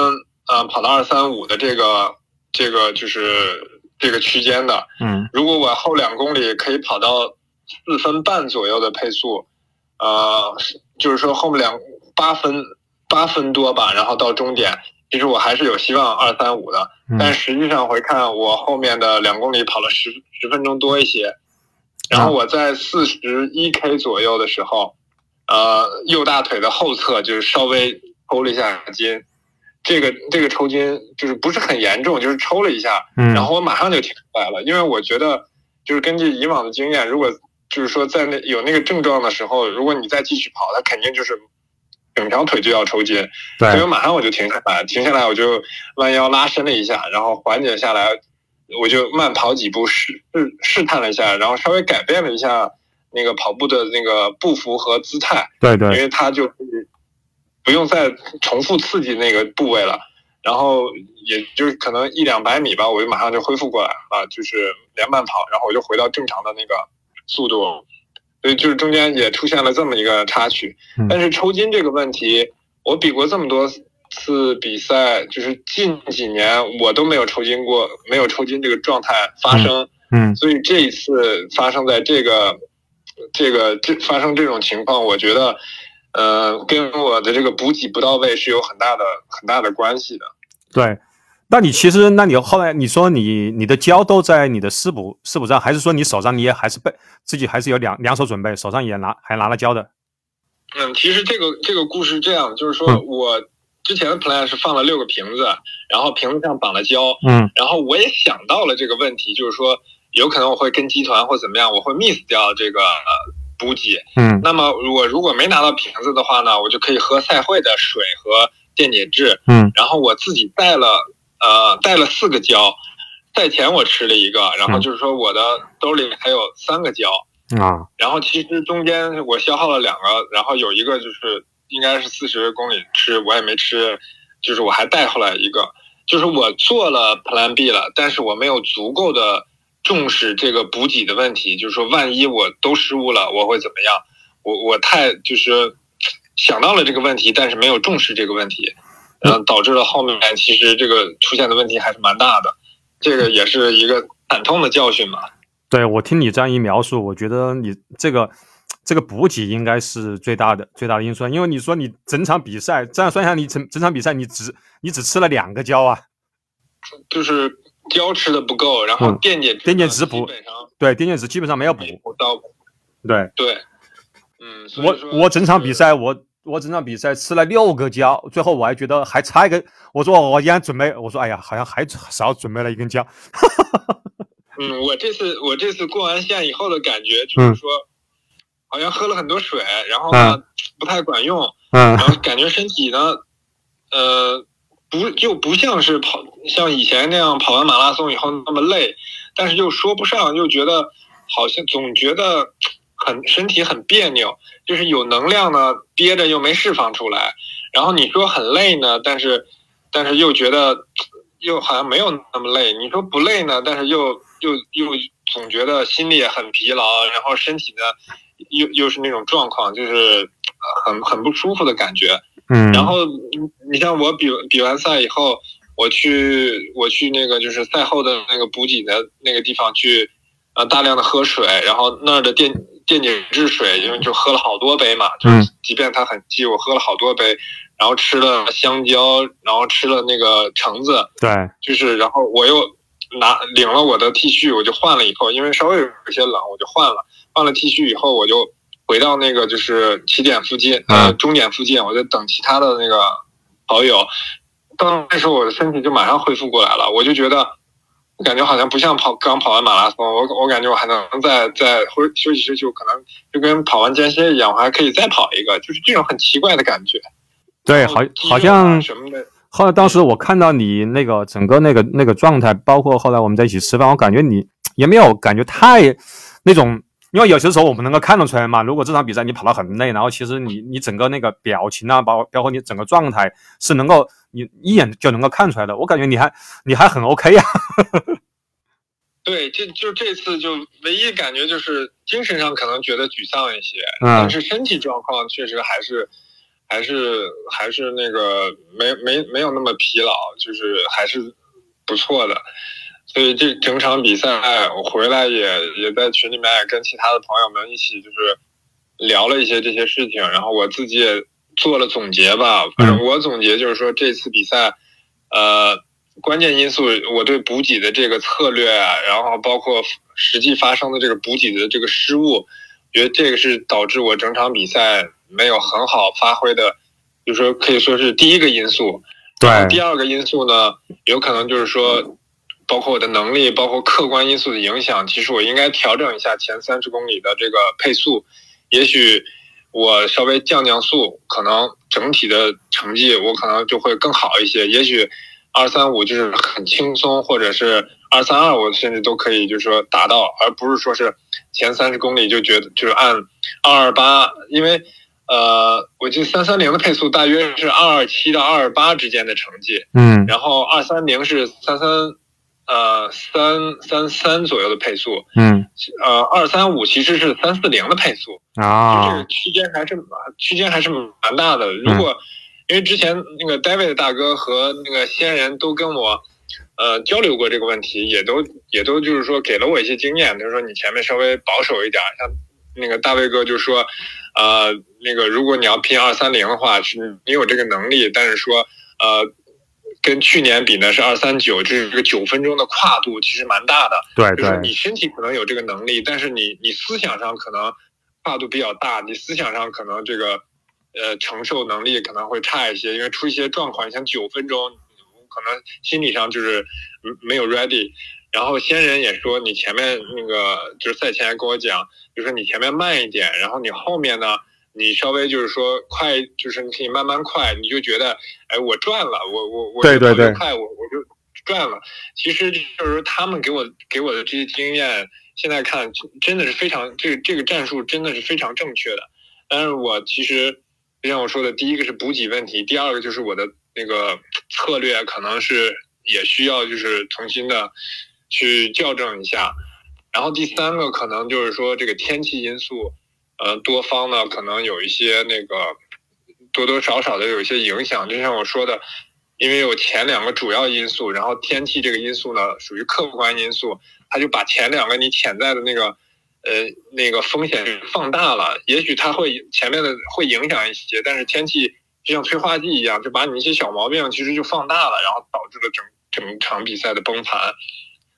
呃跑到二三五的这个这个就是这个区间的。嗯如果我后两公里可以跑到四分半左右的配速，呃，就是说后面两八分八分多吧，然后到终点，其实我还是有希望二三五的。但嗯实际上回看，我后面的两公里跑了十十分钟多一些，然后我在四十一 K 左右的时候，呃，右大腿的后侧就是稍微抽了一下筋，这个这个抽筋就是不是很严重，就是抽了一下，嗯，然后我马上就停下来了，因为我觉得就是根据以往的经验，如果就是说在那有那个症状的时候，如果你再继续跑，它肯定就是整条腿就要抽筋，所以我马上我就停下来，停下来我就弯腰拉伸了一下，然后缓解下来，我就慢跑几步试试试探了一下，然后稍微改变了一下那个跑步的那个步幅和姿态，对对因，为它就不用再重复刺激那个部位了。然后也就是可能一两百米吧，我就马上就恢复过来啊，就是连慢跑，然后我就回到正常的那个速度，所以就是中间也出现了这么一个插曲。但是抽筋这个问题，我比过这么多次比赛，就是近几年我都没有抽筋过，没有抽筋这个状态发生。嗯，所以这一次发生在这个这个这发生这种情况，我觉得。呃，跟我的这个补给不到位是有很大的很大的关系的。对，那你其实，那你后来你说你你的胶都在你的湿补湿补上，还是说你手上你也还是备自己还是有两两手准备，手上也拿还拿了胶的？嗯，其实这个这个故事这样，就是说我之前的 plan 是放了六个瓶子，然后瓶子上绑了胶，嗯，然后我也想到了这个问题，就是说有可能我会跟集团或怎么样，我会 miss 掉这个。补给，嗯，那么我如果没拿到瓶子的话呢，我就可以喝赛会的水和电解质，嗯，然后我自己带了，呃，带了四个胶，赛前我吃了一个，然后就是说我的兜里还有三个胶，啊，然后其实中间我消耗了两个，然后有一个就是应该是四十公里吃，我也没吃，就是我还带回来一个，就是我做了 Plan B 了，但是我没有足够的。重视这个补给的问题，就是说，万一我都失误了，我会怎么样？我我太就是想到了这个问题，但是没有重视这个问题，嗯，导致了后面其实这个出现的问题还是蛮大的，这个也是一个惨痛的教训嘛。对我听你这样一描述，我觉得你这个这个补给应该是最大的最大的因素，因为你说你整场比赛这样算下，你整整场比赛你只你只吃了两个胶啊，就是。胶吃的不够，然后电解电解质补，对电解质基本上没有补到。对对，嗯，我我整场比赛我我整场比赛吃了六个胶，最后我还觉得还差一个，我说我今天准备，我说哎呀，好像还少准备了一根胶。嗯，我这次我这次过完线以后的感觉就是说，好像喝了很多水，然后呢不太管用，嗯，然后感觉身体呢，呃。不就不像是跑像以前那样跑完马拉松以后那么累，但是又说不上，又觉得好像总觉得很身体很别扭，就是有能量呢憋着又没释放出来，然后你说很累呢，但是但是又觉得又好像没有那么累，你说不累呢，但是又又又总觉得心里也很疲劳，然后身体呢又又是那种状况，就是很很不舒服的感觉。嗯，然后你你像我比比完赛以后，我去我去那个就是赛后的那个补给的那个地方去，呃，大量的喝水，然后那儿的电电解质水，因为就喝了好多杯嘛，就是即便它很稀，我喝了好多杯，然后吃了香蕉，然后吃了那个橙子，对，就是然后我又拿领了我的 T 恤，我就换了以后，因为稍微有些冷，我就换了，换了 T 恤以后我就。回到那个就是起点附近，呃，终点附近，我在等其他的那个好友。到那时候，我的身体就马上恢复过来了。我就觉得，感觉好像不像跑刚跑完马拉松，我我感觉我还能再再休休息休息，可能就跟跑完间歇一样，我还可以再跑一个，就是这种很奇怪的感觉。对，好，好像什么的后来当时我看到你那个整个那个那个状态，包括后来我们在一起吃饭，我感觉你也没有感觉太那种。因为有些时候我们能够看得出来嘛，如果这场比赛你跑得很累，然后其实你你整个那个表情啊，包包括你整个状态是能够你一眼就能够看出来的。我感觉你还你还很 OK 呀。对，这就这次就唯一感觉就是精神上可能觉得沮丧一些，但是身体状况确实还是还是还是那个没没没有那么疲劳，就是还是不错的。所以这整场比赛，我回来也也在群里面也跟其他的朋友们一起就是聊了一些这些事情，然后我自己也做了总结吧。反正我总结就是说，这次比赛，呃，关键因素我对补给的这个策略啊，然后包括实际发生的这个补给的这个失误，觉得这个是导致我整场比赛没有很好发挥的，就是说可以说是第一个因素。对。第二个因素呢，有可能就是说。包括我的能力，包括客观因素的影响，其实我应该调整一下前三十公里的这个配速，也许我稍微降降速，可能整体的成绩我可能就会更好一些。也许二三五就是很轻松，或者是二三二，我甚至都可以就是说达到，而不是说是前三十公里就觉得就是按二二八，因为呃，我记得三三零的配速大约是二二七到二二八之间的成绩，嗯。然后二三零是三三呃三三三左右的配速，嗯呃二三五其实是三四零的配速啊，就这啊个区间还是区间还是蛮大的。如果、因为之前那个 David 大哥和那个仙人都跟我呃交流过这个问题，也都也都就是说给了我一些经验，就是说你前面稍微保守一点，像那个大卫哥就说，呃那个如果你要拼二三零的话，是你有这个能力，但是说呃。跟去年比呢是二三九，这个九分钟的跨度其实蛮大的。对就是你身体可能有这个能力，但是你你思想上可能跨度比较大，你思想上可能这个呃承受能力可能会差一些，因为出一些状况，像九分钟，可能心理上就是嗯没有 ready。然后仙人也说，你前面那个就是赛前跟我讲，就说你前面慢一点，然后你后面呢，你稍微就是说快，就是你可以慢慢快，你就觉得哎我赚了，我我我对对对快，我我就赚了。其实就是他们给我给我的这些经验，现在看真的是非常这个这个战术真的是非常正确的。但是我其实就像我说的，第一个是补给问题，第二个就是我的那个策略可能是也需要就是重新的去校正一下。然后第三个可能就是说这个天气因素，呃，多方呢可能有一些那个多多少少的有一些影响。就像我说的，因为有前两个主要因素，然后天气这个因素呢属于客观因素，它就把前两个你潜在的那个呃那个风险放大了。也许它会前面的会影响一些，但是天气就像催化剂一样，就把你一些小毛病其实就放大了，然后导致了整整场比赛的崩盘。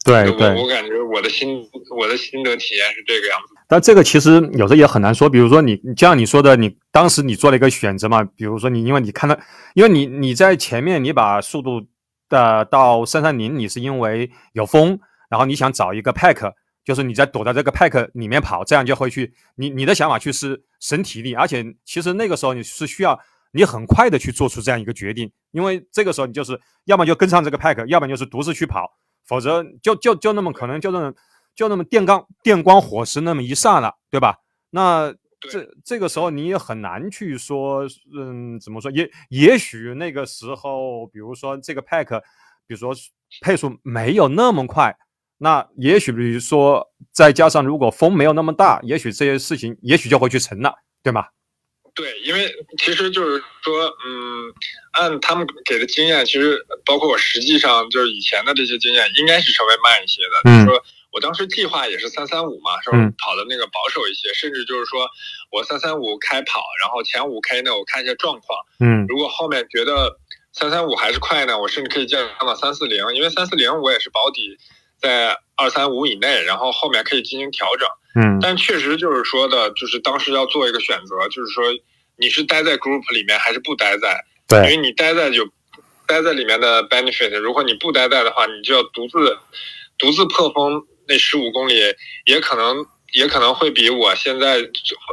我对我。我感觉我的心我的心得体验是这个样子。但这个其实有时候也很难说，比如说你就像你说的，你当时你做了一个选择嘛，比如说你因为你看到，因为你你在前面你把速度的到三三零，你是因为有风，然后你想找一个 pack，就是你在躲在这个 pack 里面跑，这样就会去你你的想法去是省体力，而且其实那个时候你是需要你很快的去做出这样一个决定，因为这个时候你就是要么就跟上这个 pack，要么就是独自去跑，否则就就就那么可能就那么就那么电光电光火石那么一刹那，对吧？那这这个时候你也很难去说，嗯，怎么说？也也许那个时候，比如说这个 pack，比如说配速没有那么快，那也许比如说再加上如果风没有那么大，也许这些事情也许就会去成了，对吗？对，因为其实就是说，嗯，按他们给的经验，其实包括我实际上就是以前的这些经验，应该是稍微慢一些的。嗯就是说我当时计划也是三三五嘛，稍微嗯。跑的那个保守一些，甚至就是说我三三五开跑，然后前五 K 呢，我看一下状况，嗯。如果后面觉得三三五还是快呢，我甚至可以降到三四零，因为三四零我也是保底在二三五以内，然后后面可以进行调整。嗯。但确实就是说的，就是当时要做一个选择，就是说你是待在 group 里面还是不待在，对。因为你待在就待在里面的 benefit，如果你不待在的话，你就要独自独自破风那十五公里，也可能也可能会比我现在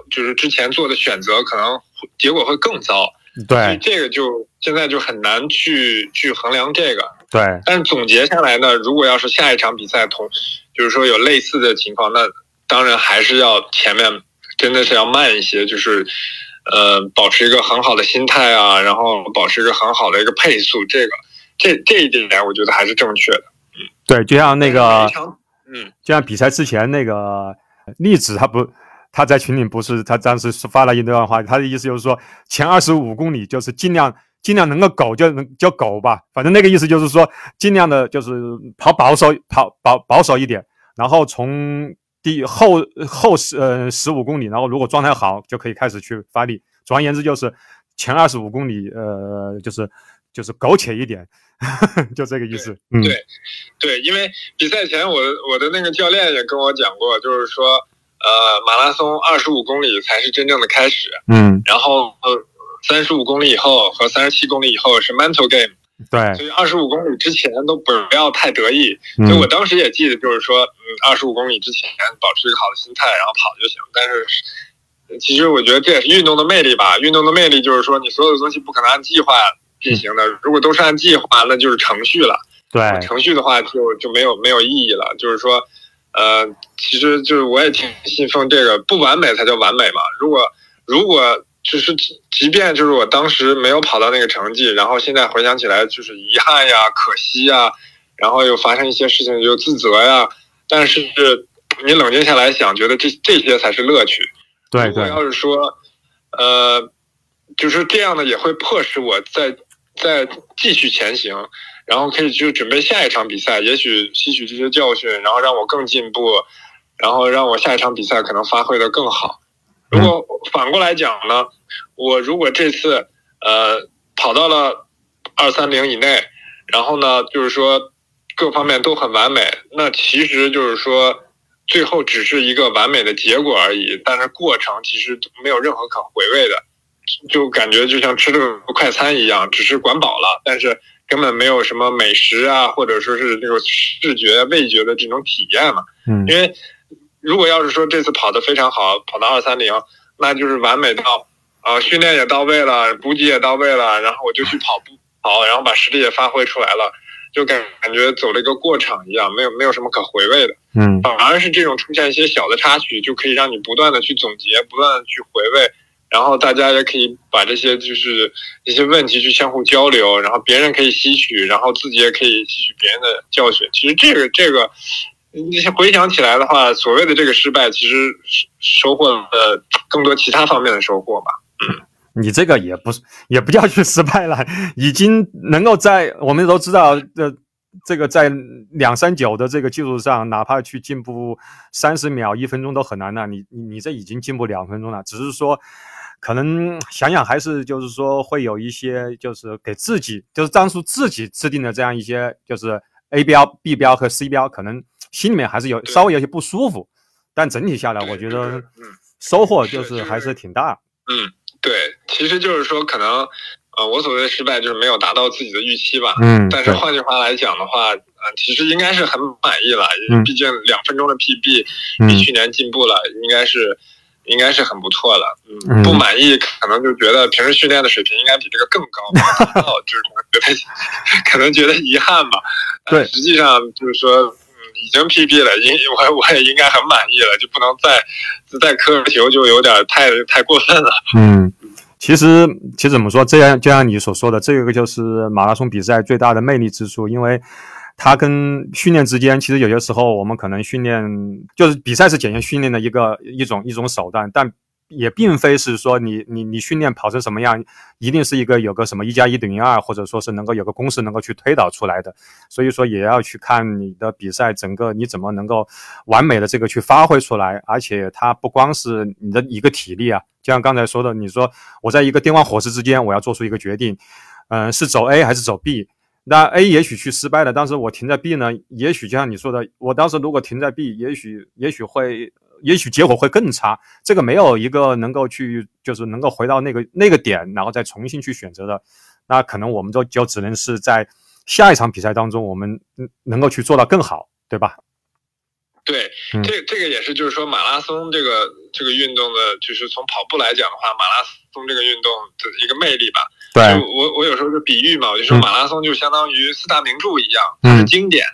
就是之前做的选择可能结果会更糟，对这个就现在就很难去去衡量这个。对但是总结下来呢，如果要是下一场比赛同，就是说有类似的情况，那当然还是要前面真的是要慢一些，就是呃保持一个很好的心态啊，然后保持一个很好的一个配速，这个这这一点我觉得还是正确的。对，就像那个嗯，就像比赛之前那个栗子，他不，他在群里不是他当时是发了一段话，他的意思就是说前二十五公里就是尽量尽量能够苟就能就苟吧，反正那个意思就是说尽量的就是跑保守跑保保守一点，然后从第后后十呃十五公里，然后如果状态好就可以开始去发力。总而言之就是前二十五公里呃就是就是苟且一点，[laughs] 就这个意思。嗯，对对，因为比赛前我我的那个教练也跟我讲过，就是说呃马拉松二十五公里才是真正的开始，嗯，然后呃三十五公里以后和三十七公里以后是 mental game。对，所以二十五公里之前都不要太得意。嗯所以我当时也记得，就是说，嗯，二十五公里之前保持一个好的心态，然后跑就行。但是，呃其实我觉得这也是运动的魅力吧。运动的魅力就是说，你所有的东西不可能按计划进行的。如果都是按计划，那就是程序了。对，程序的话就就没有没有意义了。就是说，呃，其实就是我也挺信奉这个，不完美才叫完美嘛。如果如果就是即便就是我当时没有跑到那个成绩，然后现在回想起来就是遗憾呀、可惜呀，然后又发生一些事情就自责呀。但是你冷静下来想，觉得这这些才是乐趣。对对。如果要是说，呃，就是这样的，也会迫使我再再继续前行，然后可以就准备下一场比赛，也许吸取这些教训，然后让我更进步，然后让我下一场比赛可能发挥的更好。如果反过来讲呢，我如果这次呃跑到了二三零以内，然后呢就是说各方面都很完美，那其实就是说最后只是一个完美的结果而已，但是过程其实没有任何可回味的，就感觉就像吃这个快餐一样，只是管饱了，但是根本没有什么美食啊，或者说是那种视觉味觉的这种体验嘛，嗯，因为。如果要是说这次跑得非常好，跑到二三零，那就是完美到，啊，训练也到位了，补给也到位了，然后我就去跑步跑，然后把实力也发挥出来了，就感感觉走了一个过场一样，没有没有什么可回味的，嗯，反而是这种出现一些小的插曲，就可以让你不断的去总结，不断的去回味，然后大家也可以把这些就是一些问题去相互交流，然后别人可以吸取，然后自己也可以吸取别人的教训。其实这个这个。你回想起来的话，所谓的这个失败，其实收获了更多其他方面的收获吧。嗯，你这个也不是，也不叫去失败了，已经能够在我们都知道的这个在两三九的这个技术上，哪怕去进步三十秒、一分钟都很难的。你你这已经进步两分钟了，只是说可能想想还是就是说会有一些就是给自己就是张叔自己制定的这样一些就是 A 标、B 标和 C 标可能。心里面还是有稍微有些不舒服，但整体下来，我觉得收获就是还是挺大。嗯，对，其实就是说，可能呃，我所谓的失败就是没有达到自己的预期吧。嗯，但是换句话来讲的话，呃，其实应该是很满意了，毕竟两分钟的 PB 比去年进步了，应该是应该是很不错了。嗯，不满意可能就觉得平时训练的水平应该比这个更高，[laughs] 就是可能觉得 [laughs] 可能觉得遗憾吧。对，实际上就是说。已经 PB 了，应我 [laughs] 我也应该很满意了，就不能再再苛求，就有点太太过分了。嗯，其实其实怎么说，这样就像你所说的，这个就是马拉松比赛最大的魅力之处，因为它跟训练之间，其实有些时候我们可能训练就是比赛是检验训练的一个一种一种手段，但。也并非是说你你你训练跑成什么样，一定是一个有个什么一加一等于二，或者说是能够有个公式能够去推导出来的。所以说也要去看你的比赛整个你怎么能够完美的这个去发挥出来。而且它不光是你的一个体力啊，就像刚才说的，你说我在一个电光火石之间我要做出一个决定，嗯，是走 A 还是走 B？那 A 也许去失败了，但是我停在 B 呢，也许就像你说的，我当时如果停在 B，也许也许会。也许结果会更差，这个没有一个能够去，就是能够回到那个那个点，然后再重新去选择的，那可能我们就就只能是在下一场比赛当中，我们能够去做到更好，对吧？对，这这个也是，就是说马拉松这个这个运动的，就是从跑步来讲的话，马拉松这个运动的一个魅力吧。对，我我有时候就比喻嘛，我就说马拉松就相当于四大名著一样，它是经典，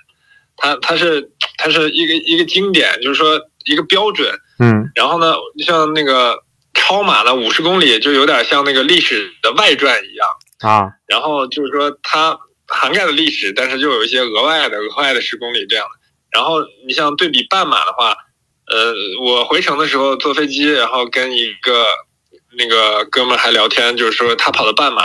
它它是它是一个一个经典，就是说。一个标准，嗯，然后呢，像那个超马呢，五十公里就有点像那个历史的外传一样啊。然后就是说它涵盖了历史，但是就有一些额外的、额外的十公里这样的。然后你像对比半马的话，呃，我回程的时候坐飞机，然后跟一个那个哥们还聊天，就是说他跑了半马，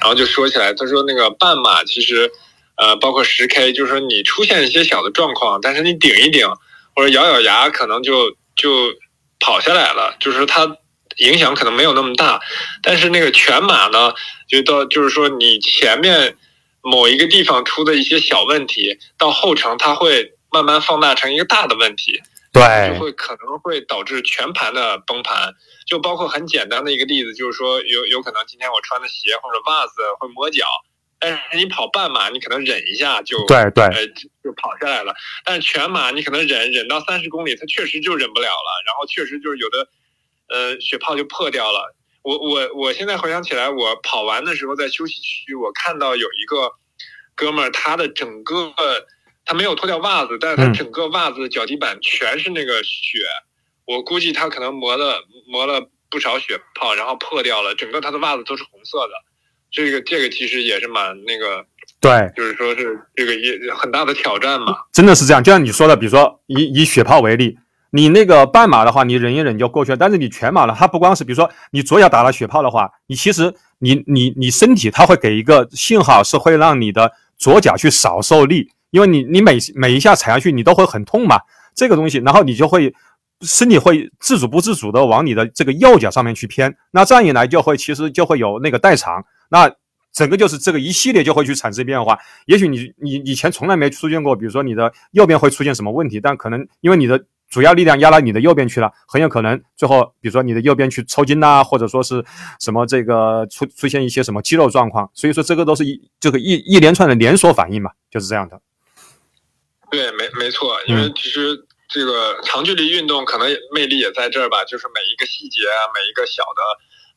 然后就说起来，他说那个半马其实，呃，包括十 K，就是说你出现一些小的状况，但是你顶一顶。或者咬咬牙，可能就就跑下来了，就是它影响可能没有那么大。但是那个全马呢，就到就是说你前面某一个地方出的一些小问题，到后程它会慢慢放大成一个大的问题，对，就会可能会导致全盘的崩盘。就包括很简单的一个例子，就是说有有可能今天我穿的鞋或者袜子会磨脚。但是你跑半马，你可能忍一下就对对，呃就跑下来了。但是全马你可能忍忍到三十公里，它确实就忍不了了，然后确实就是有的，呃血泡就破掉了。我我我现在回想起来，我跑完的时候在休息区，我看到有一个哥们儿，他的整个他没有脱掉袜子，但是他整个袜子脚底板全是那个血，我估计他可能磨了磨了不少血泡，然后破掉了，整个他的袜子都是红色的。这个这个其实也是蛮那个，对，就是说是这个也很大的挑战嘛。真的是这样，就像你说的，比如说以以血泡为例，你那个半马的话，你忍一忍就过去了。但是你全马了，它不光是，比如说你左脚打了血泡的话，你其实你你你身体它会给一个信号，是会让你的左脚去少受力，因为你你每每一下踩下去你都会很痛嘛，这个东西，然后你就会身体会自主不自主的往你的这个右脚上面去偏，那这样一来就会其实就会有那个代偿。那整个就是这个一系列就会去产生变化。也许你你以前从来没出现过，比如说你的右边会出现什么问题，但可能因为你的主要力量压到你的右边去了，很有可能最后比如说你的右边去抽筋呐，或者说是什么这个出出现一些什么肌肉状况。所以说这个都是一这个一一连串的连锁反应嘛，就是这样的。对，没没错，因为其实这个长距离运动可能魅力也在这儿吧，就是每一个细节啊，每一个小的。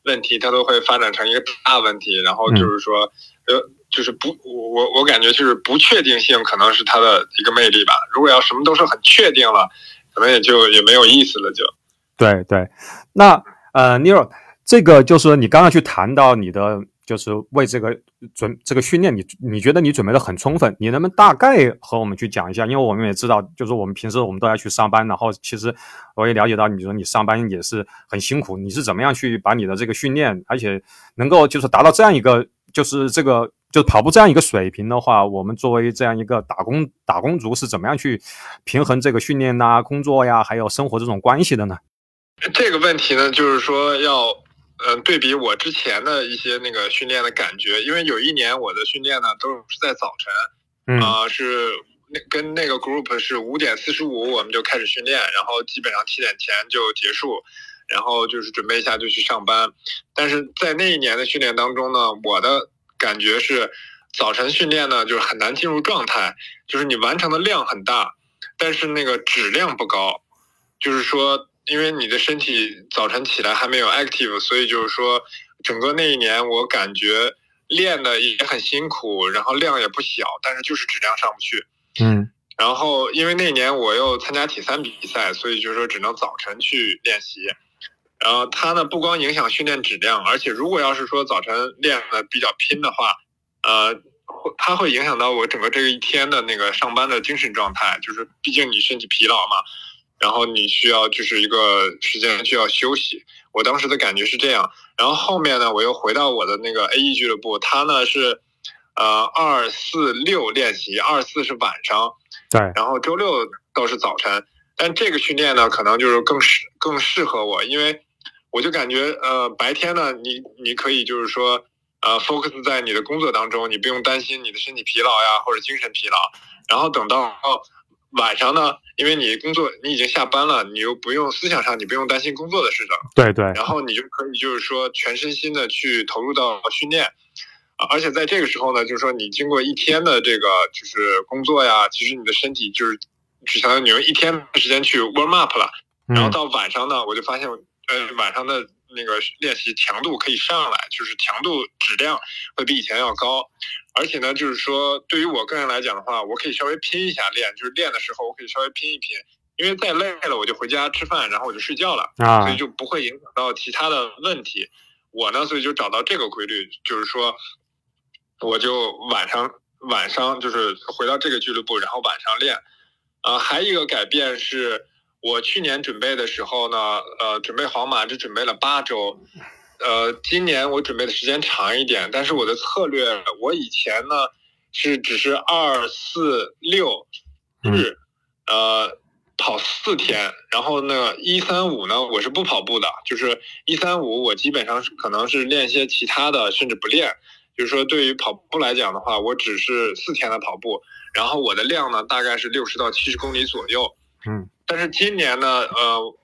问题它都会发展成一个大问题，然后就是说，呃，就是不，我我我感觉就是不确定性可能是它的一个魅力吧。如果要什么都是很确定了，可能也就也没有意思了。就，对对，那呃，Nero，这个就是你刚刚去谈到你的。就是为这个准这个训练，你你觉得你准备的很充分？你能不能大概和我们去讲一下？因为我们也知道，就是我们平时我们都要去上班，然后其实我也了解到，你说你上班也是很辛苦，你是怎么样去把你的这个训练，而且能够就是达到这样一个就是这个就是跑步这样一个水平的话，我们作为这样一个打工打工族是怎么样去平衡这个训练呐、工作呀，还有生活这种关系的呢？这个问题呢，就是说要。嗯，对比我之前的一些那个训练的感觉，因为有一年我的训练呢都是在早晨，啊，是那跟那个 group 是五点四十五我们就开始训练，然后基本上七点前就结束，然后就是准备一下就去上班。但是在那一年的训练当中呢，我的感觉是早晨训练呢就是很难进入状态，就是你完成的量很大，但是那个质量不高，就是说。因为你的身体早晨起来还没有 active，所以就是说，整个那一年我感觉练的也很辛苦，然后量也不小，但是就是质量上不去。嗯。然后因为那年我又参加体三比赛，所以就是说只能早晨去练习。然后它呢不光影响训练质量，而且如果要是说早晨练的比较拼的话，呃，会它会影响到我整个这一天的那个上班的精神状态，就是毕竟你身体疲劳嘛。然后你需要就是一个时间需要休息，我当时的感觉是这样。然后后面呢，我又回到我的那个 A E 俱乐部，他呢是，呃，二四六练习，二四是晚上，对，然后周六倒是早晨。但这个训练呢，可能就是更适更适合我，因为我就感觉，呃，白天呢，你你可以就是说，呃，focus 在你的工作当中，你不用担心你的身体疲劳呀或者精神疲劳。然后等到晚上呢。因为你工作，你已经下班了，你又不用思想上，你不用担心工作的事情。对对。然后你就可以就是说全身心的去投入到训练，啊，而且在这个时候呢，就是说你经过一天的这个就是工作呀，其实你的身体就是只相当于你用一天的时间去 warm up 了。然后到晚上呢，我就发现，呃，晚上的那个练习强度可以上来，就是强度质量会比以前要高。而且呢，就是说，对于我个人来讲的话，我可以稍微拼一下练，就是练的时候我可以稍微拼一拼，因为再累了我就回家吃饭，然后我就睡觉了，啊，所以就不会影响到其他的问题。我呢，所以就找到这个规律，就是说，我就晚上晚上就是回到这个俱乐部，然后晚上练。啊，还有一个改变是，我去年准备的时候呢，呃，准备皇马只准备了八周。呃，今年我准备的时间长一点，但是我的策略，我以前呢是只是二四六日，呃，跑四天，然后呢一三五呢我是不跑步的，就是一三五我基本上是可能是练一些其他的，甚至不练，就是说对于跑步来讲的话，我只是四天的跑步，然后我的量呢大概是六十到七十公里左右，嗯，但是今年呢，呃。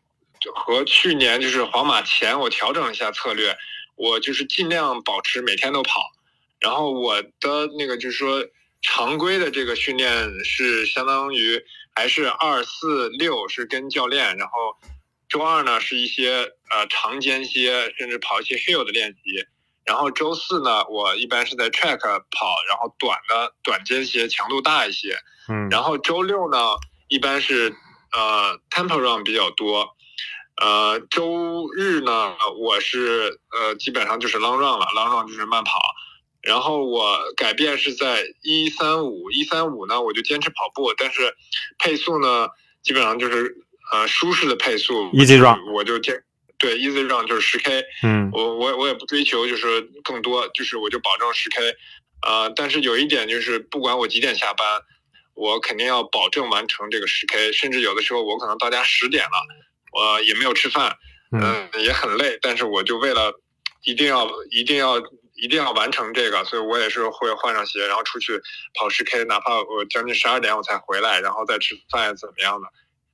和去年就是皇马前，我调整一下策略，我就是尽量保持每天都跑，然后我的那个就是说常规的这个训练是相当于还是二四六是跟教练，然后周二呢是一些呃长间歇，甚至跑一些 hill 的练习，然后周四呢我一般是在 track 跑，然后短的短间歇强度大一些，嗯，然后周六呢一般是呃 tempo run 比较多。呃，周日呢，我是呃基本上就是 long run 了，long run 就是慢跑。然后我改变是在一三五，一三五呢，我就坚持跑步，但是配速呢，基本上就是呃舒适的配速，easy run，我就坚对 easy run 就是十 k，嗯，我我我也不追求就是更多，就是我就保证十 k，呃，但是有一点就是不管我几点下班，我肯定要保证完成这个十 k，甚至有的时候我可能到家十点了，我也没有吃饭，嗯，也很累，但是我就为了一定要一定要。一定要完成这个，所以我也是会换上鞋，然后出去跑十 K，哪怕我将近十二点我才回来，然后再吃饭怎么样的。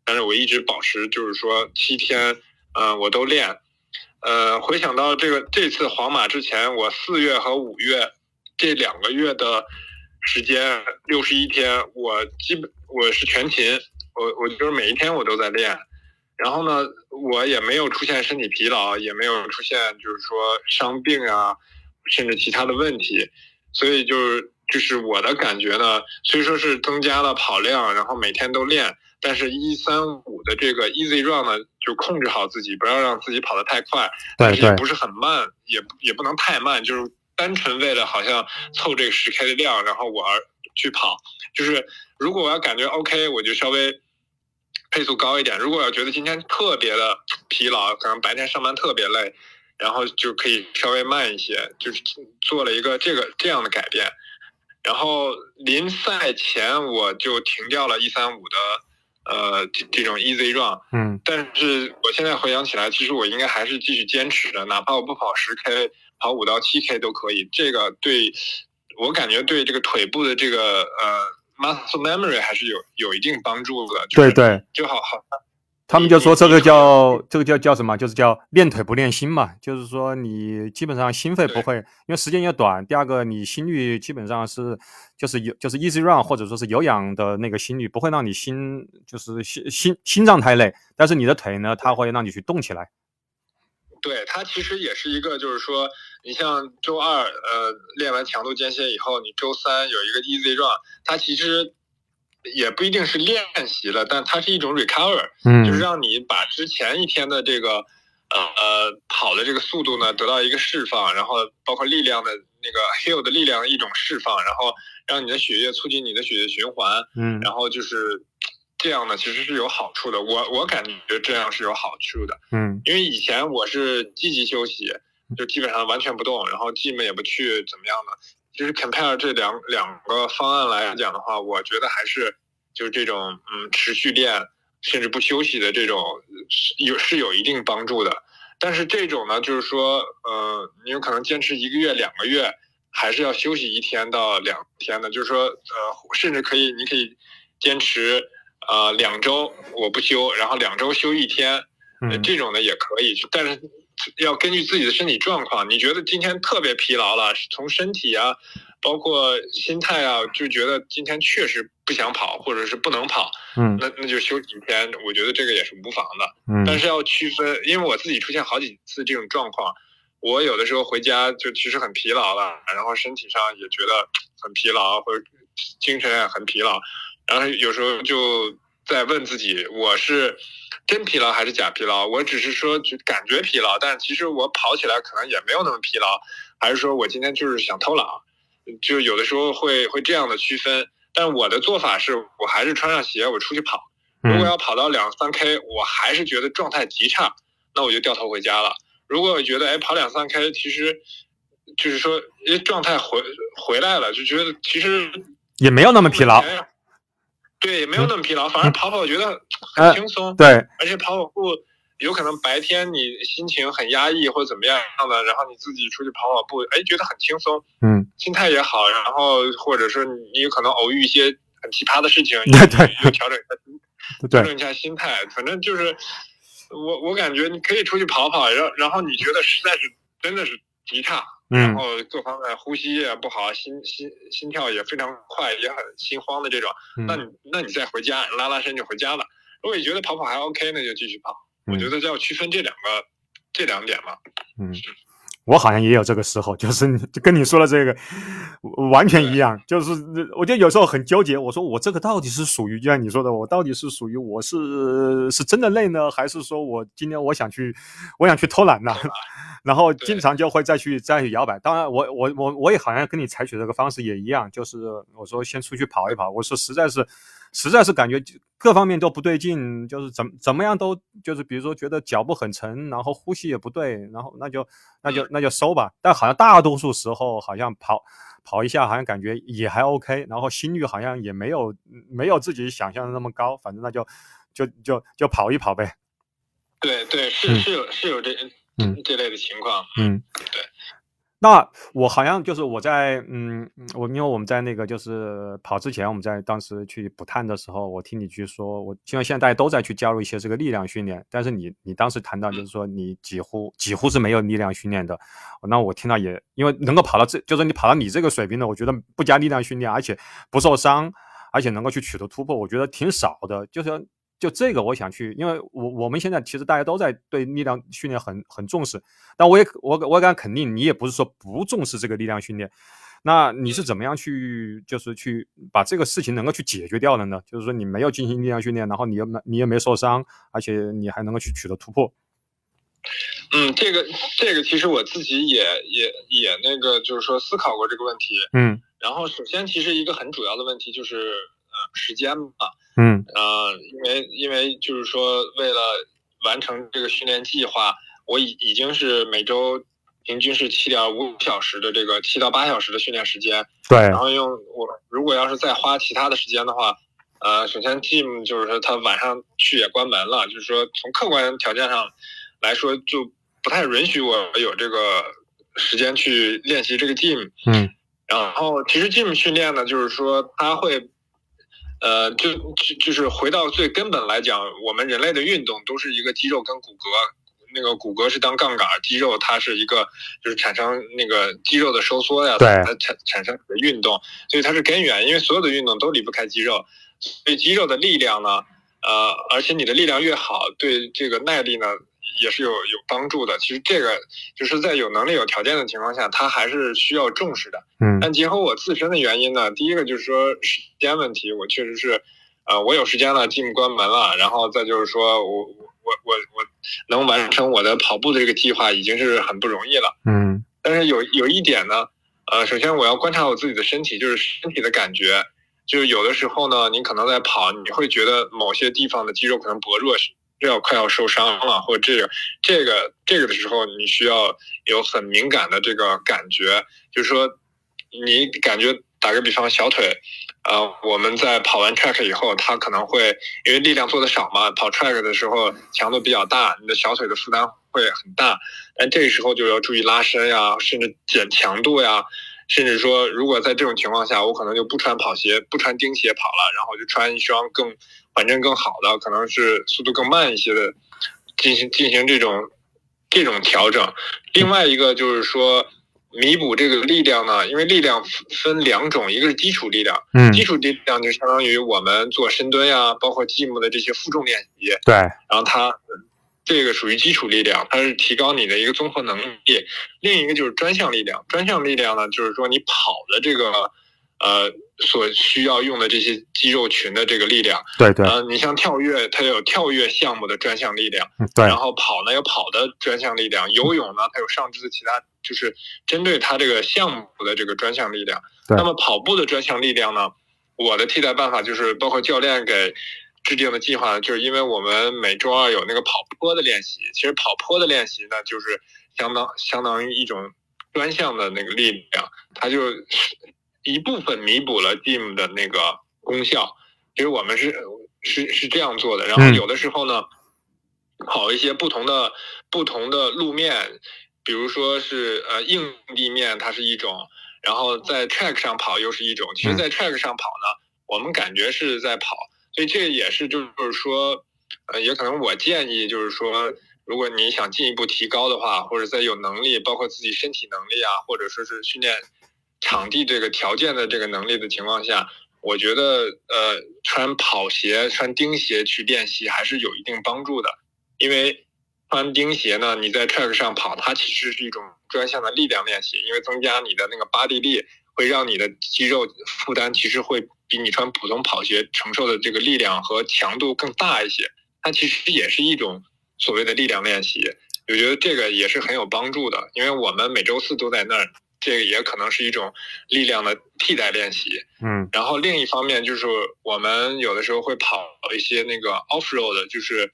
但是我一直保持，就是说七天，嗯，我都练。呃，回想到这个这次皇马之前，我四月和五月这两个月的时间，六十一天，我基本我是全勤，我我就是每一天我都在练。然后呢，我也没有出现身体疲劳，也没有出现就是说伤病啊。甚至其他的问题，所以就是就是我的感觉呢，虽说是增加了跑量，然后每天都练，但是一三五的这个 easy run 呢，就控制好自己，不要让自己跑得太快，但是也不是很慢，也也不能太慢，就是单纯为了好像凑这个十 k 的量，然后我去跑，就是如果我要感觉 OK，我就稍微配速高一点；如果要觉得今天特别的疲劳，可能白天上班特别累。然后就可以稍微慢一些，就是做了一个这个这样的改变。然后临赛前我就停掉了一三五的呃这这种 easy run，嗯，但是我现在回想起来，其实我应该还是继续坚持的，哪怕我不跑十 k，跑五到七 k 都可以。这个对我感觉对这个腿部的这个呃 muscle memory 还是有有一定帮助的。对对，就好好。他们就说这个叫这个叫叫什么？就是叫练腿不练心嘛。就是说你基本上心肺不会，因为时间也短。第二个，你心率基本上是就是有就是 easy run 或者说是有氧的那个心率不会让你心就是心心心脏太累，但是你的腿呢，它会让你去动起来。对，它其实也是一个，就是说你像周二呃练完强度间歇以后，你周三有一个 easy run，它其实。也不一定是练习了，但它是一种 recover，嗯，就是让你把之前一天的这个呃呃跑的这个速度呢得到一个释放，然后包括力量的那个 [laughs] heal 的力量的一种释放，然后让你的血液促进你的血液循环，嗯，然后就是这样呢，其实是有好处的。我我感觉这样是有好处的，嗯，因为以前我是积极休息，就基本上完全不动，然后 gym 也不去，怎么样的。就是 compare 这两两个方案来讲的话，我觉得还是就是这种嗯持续练甚至不休息的这种是有是有一定帮助的。但是这种呢，就是说呃你有可能坚持一个月两个月，还是要休息一天到两天的。就是说呃甚至可以你可以坚持呃两周我不休，然后两周休一天，这种的也可以。但是。要根据自己的身体状况，你觉得今天特别疲劳了，从身体啊，包括心态啊，就觉得今天确实不想跑，或者是不能跑，嗯，那那就休几天，我觉得这个也是无妨的，嗯，但是要区分，因为我自己出现好几次这种状况，我有的时候回家就其实很疲劳了，然后身体上也觉得很疲劳，或者精神也很疲劳，然后有时候就在问自己，我是。真疲劳还是假疲劳？我只是说就感觉疲劳，但其实我跑起来可能也没有那么疲劳，还是说我今天就是想偷懒，就有的时候会会这样的区分。但我的做法是我还是穿上鞋我出去跑，如果要跑到两三 K，我还是觉得状态极差，那我就掉头回家了。如果我觉得哎跑两三 K，其实就是说因为状态回回来了，就觉得其实也没有那么疲劳。对，没有那么疲劳，反而跑跑我觉得很轻松。对，而且跑跑步有可能白天你心情很压抑或者怎么样的，然后你自己出去跑跑步，哎，觉得很轻松，嗯，心态也好。然后或者说你有可能偶遇一些很奇葩的事情，[laughs] 对调整一下，[laughs] 调整一下心态。反正就是我我感觉你可以出去跑跑，然后然后你觉得实在是真的是极差。然后各方面呼吸也不好，心心心跳也非常快，也很心慌的这种，那你那你再回家拉拉伸就回家了。如果你觉得跑跑还 OK，那就继续跑。我觉得要区分这两个这两点嘛。嗯，我好像也有这个时候，就是就跟你说的这个完全一样，就是我觉得有时候很纠结。我说我这个到底是属于就像你说的，我到底是属于我是是真的累呢，还是说我今天我想去我想去偷懒呢？[laughs] 然后经常就会再去再去摇摆。当然，我我我我也好像跟你采取这个方式也一样，就是我说先出去跑一跑。我说实在是。实在是感觉各方面都不对劲，就是怎怎么样都就是比如说觉得脚步很沉，然后呼吸也不对，然后那就那就那就收吧。但好像大多数时候好像跑跑一下，好像感觉也还 OK，然后心率好像也没有没有自己想象的那么高。反正那就就就就跑一跑呗。对对，是是有是有这嗯这类的情况。嗯，对。那我好像就是我在嗯，我因为我们在那个就是跑之前，我们在当时去补碳的时候，我听你去说，我因为现在大家都在去加入一些这个力量训练，但是你你当时谈到就是说你几乎几乎是没有力量训练的，那我听到也因为能够跑到这，就是你跑到你这个水平的，我觉得不加力量训练，而且不受伤，而且能够去取得突破，我觉得挺少的，就是。就这个，我想去，因为我我们现在其实大家都在对力量训练很很重视，但我也我我敢肯定，你也不是说不重视这个力量训练，那你是怎么样去就是去把这个事情能够去解决掉的呢？就是说你没有进行力量训练，然后你又没你也没受伤，而且你还能够去取得突破。嗯，这个这个其实我自己也也也那个就是说思考过这个问题。嗯，然后首先其实一个很主要的问题就是呃时间嘛。嗯呃，因为因为就是说，为了完成这个训练计划，我已已经是每周平均是七点五小时的这个七到八小时的训练时间。对。然后用我如果要是再花其他的时间的话，呃，首先 Team 就是说他晚上去也关门了，就是说从客观条件上来说，就不太允许我有这个时间去练习这个 Team。嗯。然后其实 Team 训练呢，就是说他会。呃，就就就是回到最根本来讲，我们人类的运动都是一个肌肉跟骨骼，那个骨骼是当杠杆，肌肉它是一个就是产生那个肌肉的收缩呀，对，它产产生的运动，所以它是根源，因为所有的运动都离不开肌肉，所以肌肉的力量呢，呃，而且你的力量越好，对这个耐力呢。也是有有帮助的。其实这个就是在有能力、有条件的情况下，他还是需要重视的。嗯。但结合我自身的原因呢，第一个就是说时间问题，我确实是，呃，我有时间了，进关门了。然后再就是说我我我我我能完成我的跑步的这个计划，已经是很不容易了。嗯。但是有有一点呢，呃，首先我要观察我自己的身体，就是身体的感觉，就是有的时候呢，你可能在跑，你会觉得某些地方的肌肉可能薄弱。要快要受伤了，或者这个这个这个的时候，你需要有很敏感的这个感觉，就是说，你感觉打个比方，小腿，呃，我们在跑完 track 以后，它可能会因为力量做的少嘛，跑 track 的时候强度比较大，你的小腿的负担会很大，但这个时候就要注意拉伸呀，甚至减强度呀。甚至说，如果在这种情况下，我可能就不穿跑鞋，不穿钉鞋跑了，然后就穿一双更缓震更好的，可能是速度更慢一些的，进行进行这种这种调整。另外一个就是说，弥补这个力量呢，因为力量分两种，一个是基础力量，嗯，基础力量就相当于我们做深蹲呀，包括 Team 的这些负重练习，对，然后它。这个属于基础力量，它是提高你的一个综合能力。另一个就是专项力量，专项力量呢，就是说你跑的这个，呃，所需要用的这些肌肉群的这个力量。对对。呃，你像跳跃，它有跳跃项目的专项力量。对。然后跑呢有跑的专项力量，游泳呢它有上肢的其他，就是针对它这个项目的这个专项力量。那么跑步的专项力量呢，我的替代办法就是包括教练给。制定的计划就是因为我们每周二有那个跑坡的练习，其实跑坡的练习呢，就是相当相当于一种专项的那个力量，它就一部分弥补了 Team 的那个功效。其实我们是是是这样做的。然后有的时候呢，跑一些不同的不同的路面，比如说是呃硬地面，它是一种；然后在 track 上跑又是一种。其实，在 track 上跑呢，我们感觉是在跑。所以这也是，就是说，呃，也可能我建议，就是说，如果你想进一步提高的话，或者在有能力，包括自己身体能力啊，或者说是训练场地这个条件的这个能力的情况下，我觉得，呃，穿跑鞋、穿钉鞋去练习还是有一定帮助的。因为穿钉鞋呢，你在 track 上跑，它其实是一种专项的力量练习，因为增加你的那个扒地力，会让你的肌肉负担其实会比你穿普通跑鞋承受的这个力量和强度更大一些。它其实也是一种所谓的力量练习，我觉得这个也是很有帮助的，因为我们每周四都在那儿，这个也可能是一种力量的替代练习。嗯，然后另一方面就是我们有的时候会跑一些那个 off road，就是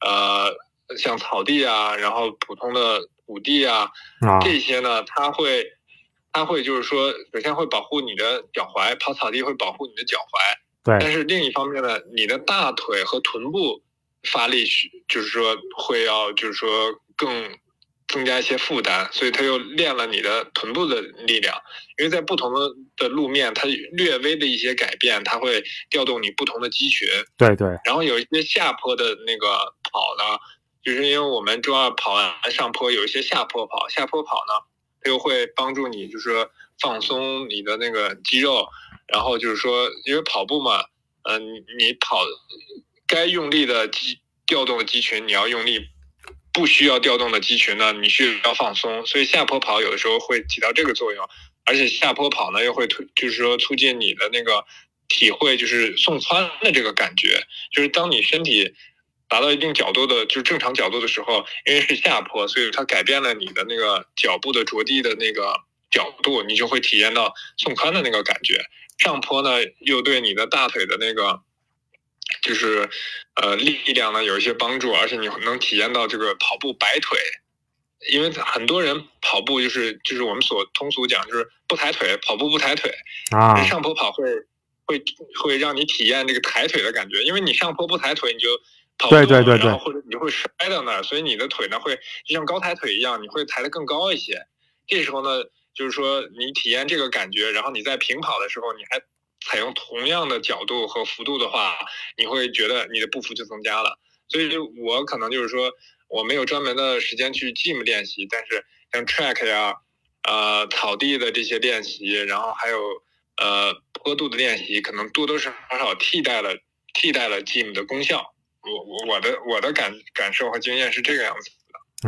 呃像草地啊，然后普通的土地啊，啊，这些呢，它会它会就是说，首先会保护你的脚踝，跑草地会保护你的脚踝，对但，是另一方面呢，你的大腿和臀部发力需就是说会要就是说更增加一些负担，所以它又练了你的臀部的力量。因为在不同的的路面，它略微的一些改变，它会调动你不同的肌群。对对，然后有一些下坡的那个跑呢，就是因为我们周二跑完上坡，有一些下坡跑，下坡跑呢，它又会帮助你就是说放松你的那个肌肉，然后就是说，因为跑步嘛，嗯、你你跑该用力的肌调动的肌群你要用力，不需要调动的肌群呢，你需要放松，所以下坡跑有的时候会起到这个作用，而且下坡跑呢又会推，就是说促进你的那个体会，就是送髋的这个感觉，就是当你身体达到一定角度的，就是正常角度的时候，因为是下坡，所以它改变了你的那个脚部的着地的那个角度，你就会体验到送髋的那个感觉。上坡呢，又对你的大腿的那个就是呃力量呢有一些帮助，而且你能体验到这个跑步摆腿。因为很多人跑步就是就是我们所通俗讲就是不抬腿，跑步不抬腿，啊，上坡跑会会会让你体验这个抬腿的感觉，因为你上坡不抬腿，你就跑不动对对对对然后或者你会摔到那儿，所以你的腿呢会就像高抬腿一样，你会抬得更高一些。这时候呢，就是说你体验这个感觉，然后你在平跑的时候，你还采用同样的角度和幅度的话，你会觉得你的步幅就增加了。所以我可能就是说我没有专门的时间去 gym 练习，但是像 track 呀、呃草地的这些练习，然后还有呃坡度的练习，可能多多少少替代了替代了 gym 的功效。我我我的我的感感受和经验是这个样子。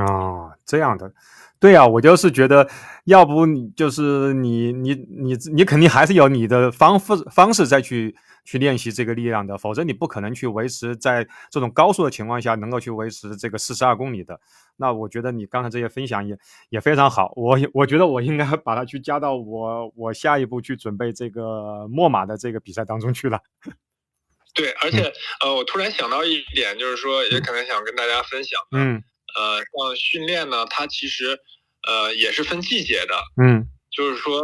哦，这样的，对呀、我就是觉得，要不你就是你你你你肯定还是有你的方式方式再去去练习这个力量的，否则你不可能去维持在这种高速的情况下能够去维持这个四十二公里的。那我觉得你刚才这些分享也也非常好，我我觉得我应该把它去加到我我下一步去准备这个墨马的这个比赛当中去了。[laughs] 对，而且呃，我突然想到一点，就是说也可能想跟大家分享，嗯呃，像训练呢，它其实呃也是分季节的，嗯。就是说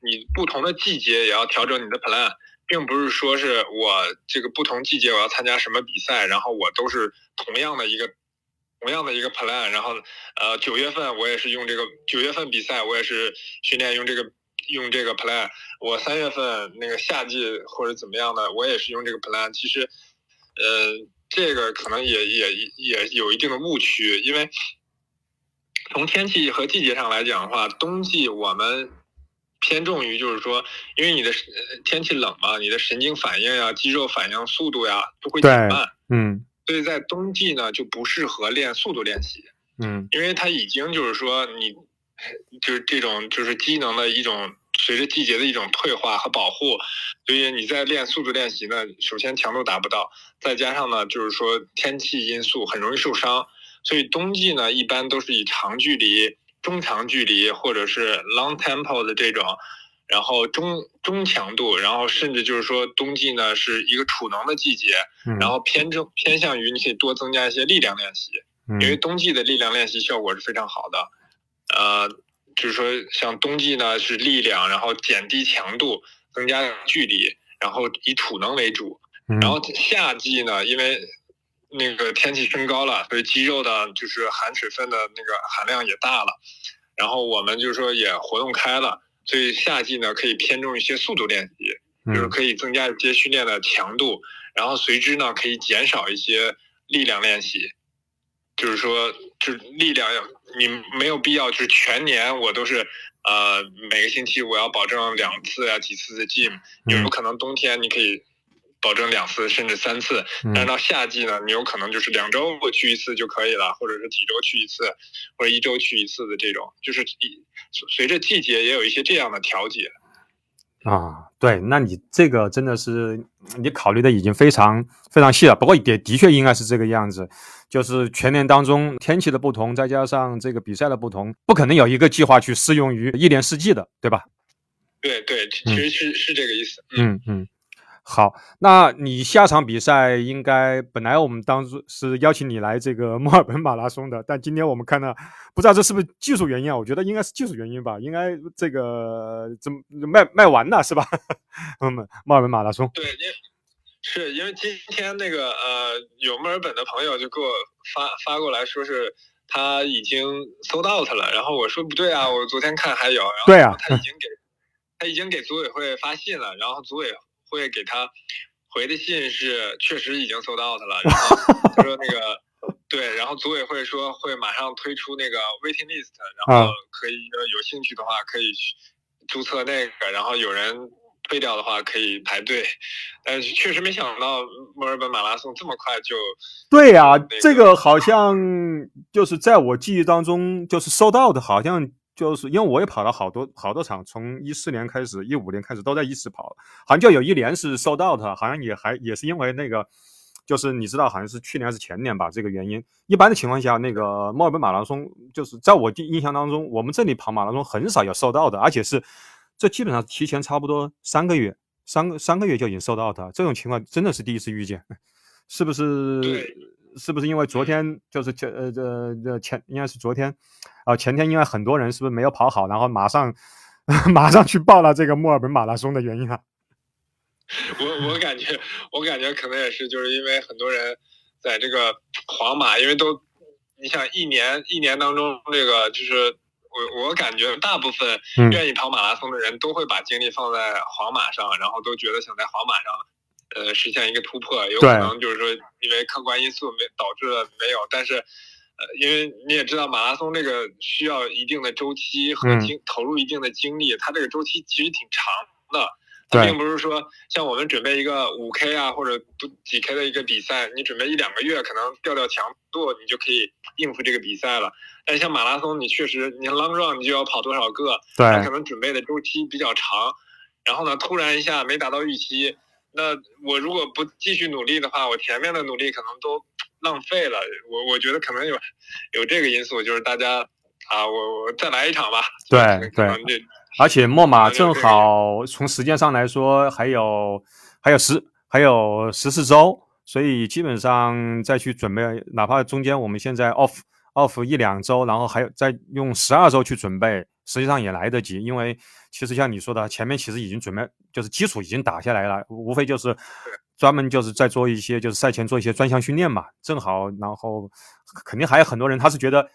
你不同的季节也要调整你的 plan，并不是说是我这个不同季节我要参加什么比赛，然后我都是同样的一个同样的一个 plan，然后呃九月份我也是用这个九月份比赛我也是训练用这个用这个 plan，我三月份那个夏季或者怎么样的我也是用这个 plan，其实呃这个可能也也也有一定的误区，因为从天气和季节上来讲的话，冬季我们偏重于就是说，因为你的呃天气冷嘛，你的神经反应呀、肌肉反应速度呀都会减慢，嗯。所以在冬季呢就不适合练速度练习，嗯。因为它已经就是说你就是这种就是机能的一种随着季节的一种退化和保护，所以你在练速度练习呢，首先强度达不到，再加上呢就是说天气因素很容易受伤，所以冬季呢一般都是以长距离、中长距离或者是 long tempo 的这种。然后中中强度，然后甚至就是说冬季呢是一个储能的季节，嗯，然后偏正偏向于你可以多增加一些力量练习，嗯因为冬季的力量练习效果是非常好的，呃，就是说像冬季呢是力量，然后减低强度，增加距离，然后以储能为主。嗯然后夏季呢，因为那个天气升高了，所以肌肉的就是含水分的那个含量也大了，然后我们就是说也活动开了，所以夏季呢可以偏重一些速度练习，就是嗯。可以增加一些训练的强度，然后随之呢可以减少一些力量练习，就是说，就是力量要你没有必要，就是全年我都是呃每个星期我要保证两次呀、几次的 gym，有嗯可能冬天你可以保证两次甚至三次。但是到夏季呢，你有可能就是两周我去一次就可以了，或者是几周去一次，或者一周去一次的这种，就是一随着季节也有一些这样的调节。啊，对，那你这个真的是你考虑的已经非常非常细了。不过也的确应该是这个样子，就是全年当中天气的不同，再加上这个比赛的不同，不可能有一个计划去适用于一年四季的，对吧？对对，其实是是这个意思。嗯嗯。好，那你下场比赛应该本来我们当初是邀请你来这个 [laughs] 墨尔本马拉松的，但今天我们看到，不知道这是不是技术原因啊？我觉得应该是技术原因吧，应该这个怎么卖卖完了是吧？[laughs] 嗯，墨尔本马拉松。对，因是因为今天那个呃，有墨尔本的朋友就给我发发过来说是他已经 sold out 了，然后我说不对啊，我昨天看还有，对啊，他已经给他已经给组委会发信了，然后组委。会给他回的信是确实已经 sold out 了，然后他说那个 [laughs] 对，然后组委会说会马上推出那个 waiting list，然后可以有兴趣的话可以去注册那个，然后有人退掉的话可以排队，但是确实没想到墨尔本马拉松这么快就对呀，这个好像就是在我记忆当中就是 sold out 好像。就是因为我也跑了好多好多场，从一四年开始，一五年开始都在一直跑，好像就有一年是 sold out，好像也还也是因为那个，就是你知道，好像是去年还是前年吧，这个原因。一般的情况下，那个墨尔本马拉松，就是在我印象当中，我们这里跑马拉松很少有 sold out 的，而且是这基本上提前差不多三个月，三个三个月就已经 sold out，这种情况真的是第一次遇见，是不是？是不是因为昨天就是前呃这这前应该是昨天，啊前天因为很多人是不是没有跑好，然后马上 [laughs] 马上去报了这个墨尔本马拉松的原因啊？[laughs] 我我感觉我感觉可能也是就是因为很多人在这个皇马，因为都你想一年一年当中这个就是我我感觉大部分愿意跑马拉松的人都会把精力放在皇马上，然后都觉得想在皇马上。呃，实现一个突破，有可能就是说，因为客观因素没导致了没有，但是，呃，因为你也知道，马拉松这个需要一定的周期和精投入一定的精力，它这个周期其实挺长的，它并不是说像我们准备一个五 K 啊或者几 K 的一个比赛，你准备一两个月，可能调调强度，你就可以应付这个比赛了。但像马拉松，你确实，你 long run 你就要跑多少个，对，可能准备的周期比较长，然后呢，突然一下没达到预期。那我如果不继续努力的话，我前面的努力可能都浪费了。我我觉得可能有有这个因素，就是大家啊，我我再来一场吧。对对，而且墨马正好从时间上来说还有还有十还有十四周，所以基本上再去准备，哪怕中间我们现在 off off 一两周，然后还有再用十二周去准备。实际上也来得及，因为其实像你说的，前面其实已经准备，就是基础已经打下来了，无非就是专门就是在做一些，就是赛前做一些专项训练嘛。正好，然后肯定还有很多人，他是觉得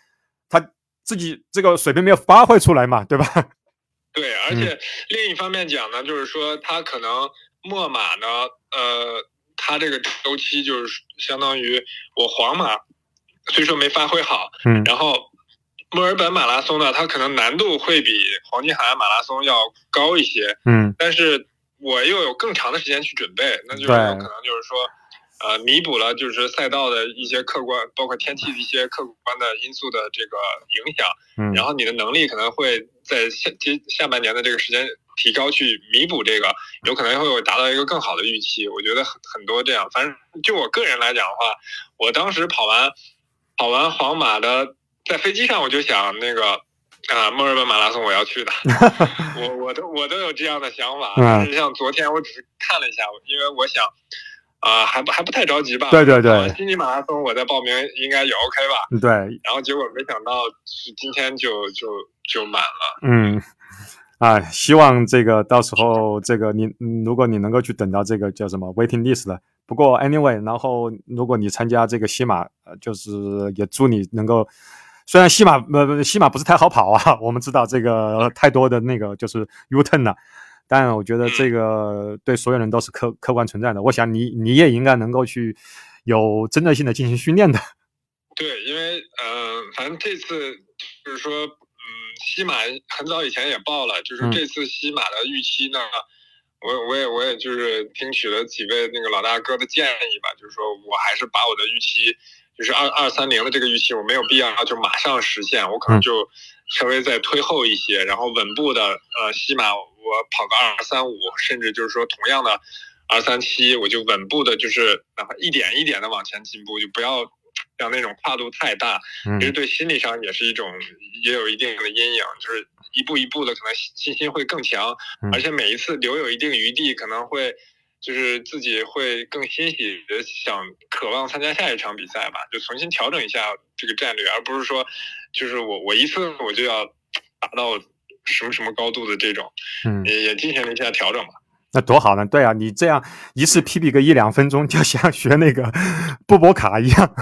他自己这个水平没有发挥出来嘛，对吧？[laughs] 对，而且另一方面讲呢，就是说他可能墨马呢，呃，他这个周期就是相当于我皇马，虽说没发挥好，嗯，然后。墨尔本马拉松呢，它可能难度会比黄金海岸马拉松要高一些，嗯，但是我又有更长的时间去准备，那就有可能就是说，呃，弥补了就是赛道的一些客观，包括天气的一些客观的因素的这个影响，嗯，然后你的能力可能会在下接下半年的这个时间提高去弥补这个，有可能会达到一个更好的预期。我觉得很很多这样，反正就我个人来讲的话，我当时跑完跑完皇马的。在飞机上我就想那个啊，墨尔本马拉松我要去的，[laughs] 我我都我都有这样的想法。但是像昨天我只是看了一下，因为我想啊还不还不太着急吧。对对对，悉尼马拉松我在报名应该也 OK 吧。对。然后结果没想到是今天就就就满了。嗯，啊，希望这个到时候这个你如果你能够去等到这个叫什么 waiting list 的。不过 anyway，然后如果你参加这个西马，呃，就是也祝你能够。虽然西马呃西马不是太好跑啊，[laughs] 我们知道这个太多的那个就是 U turn 了，但我觉得这个对所有人都是客客观存在的。我想你你也应该能够去有针对性的进行训练的。对，因为呃，反正这次就是说，嗯，西马很早以前也报了，就是这次西马的预期呢，我我也我也就是听取了几位那个老大哥的建议吧，就是说我还是把我的预期，就是二二三零的这个预期，我没有必要就马上实现，我可能就稍微再推后一些，然后稳步的呃，起码我跑个二三五，甚至就是说同样的二三七，我就稳步的，就是哪怕一点一点的往前进步，就不要让那种跨度太大，其实对心理上也是一种也有一定的阴影，就是一步一步的可能信心会更强，而且每一次留有一定余地，可能会就是自己会更欣喜的想渴望参加下一场比赛吧，就重新调整一下这个战略，而不是说就是我我一次我就要达到什么什么高度的这种，也也进行了一下调整吧。那多好呢！对啊，你这样一次 PB 个一两分钟，就像学那个 [laughs] 布博卡一样，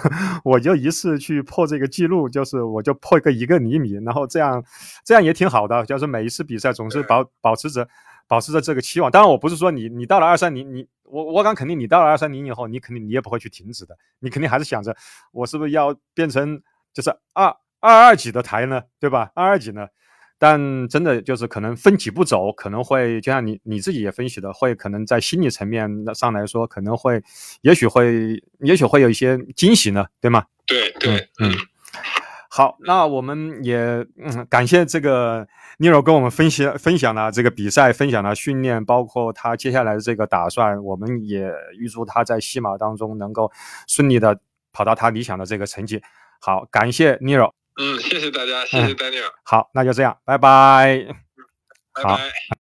我就一次去破这个记录，就是我就破个一个厘米，然后这样这样也挺好的，就是每一次比赛总是保保持着保持着这个期望。当然，我不是说你你到了二三零，你我我敢肯定，你到了二三零以后，你肯定你也不会去停止的，你肯定还是想着我是不是要变成就是二二二几的台呢，对吧？二二几呢？但真的就是可能分几步走，可能会就像你你自己也分析的，会可能在心理层面上来说，可能会，也许会，也许会有一些惊喜呢，对吗？对对，嗯，好，那我们也嗯感谢这个 Nero 跟我们分析分享了这个比赛，分享了训练，包括他接下来的这个打算，我们也预祝他在西马当中能够顺利的跑到他理想的这个成绩。好，感谢 Nero。嗯，谢谢大家，谢谢 Daniel。好，那就这样，拜拜。拜拜。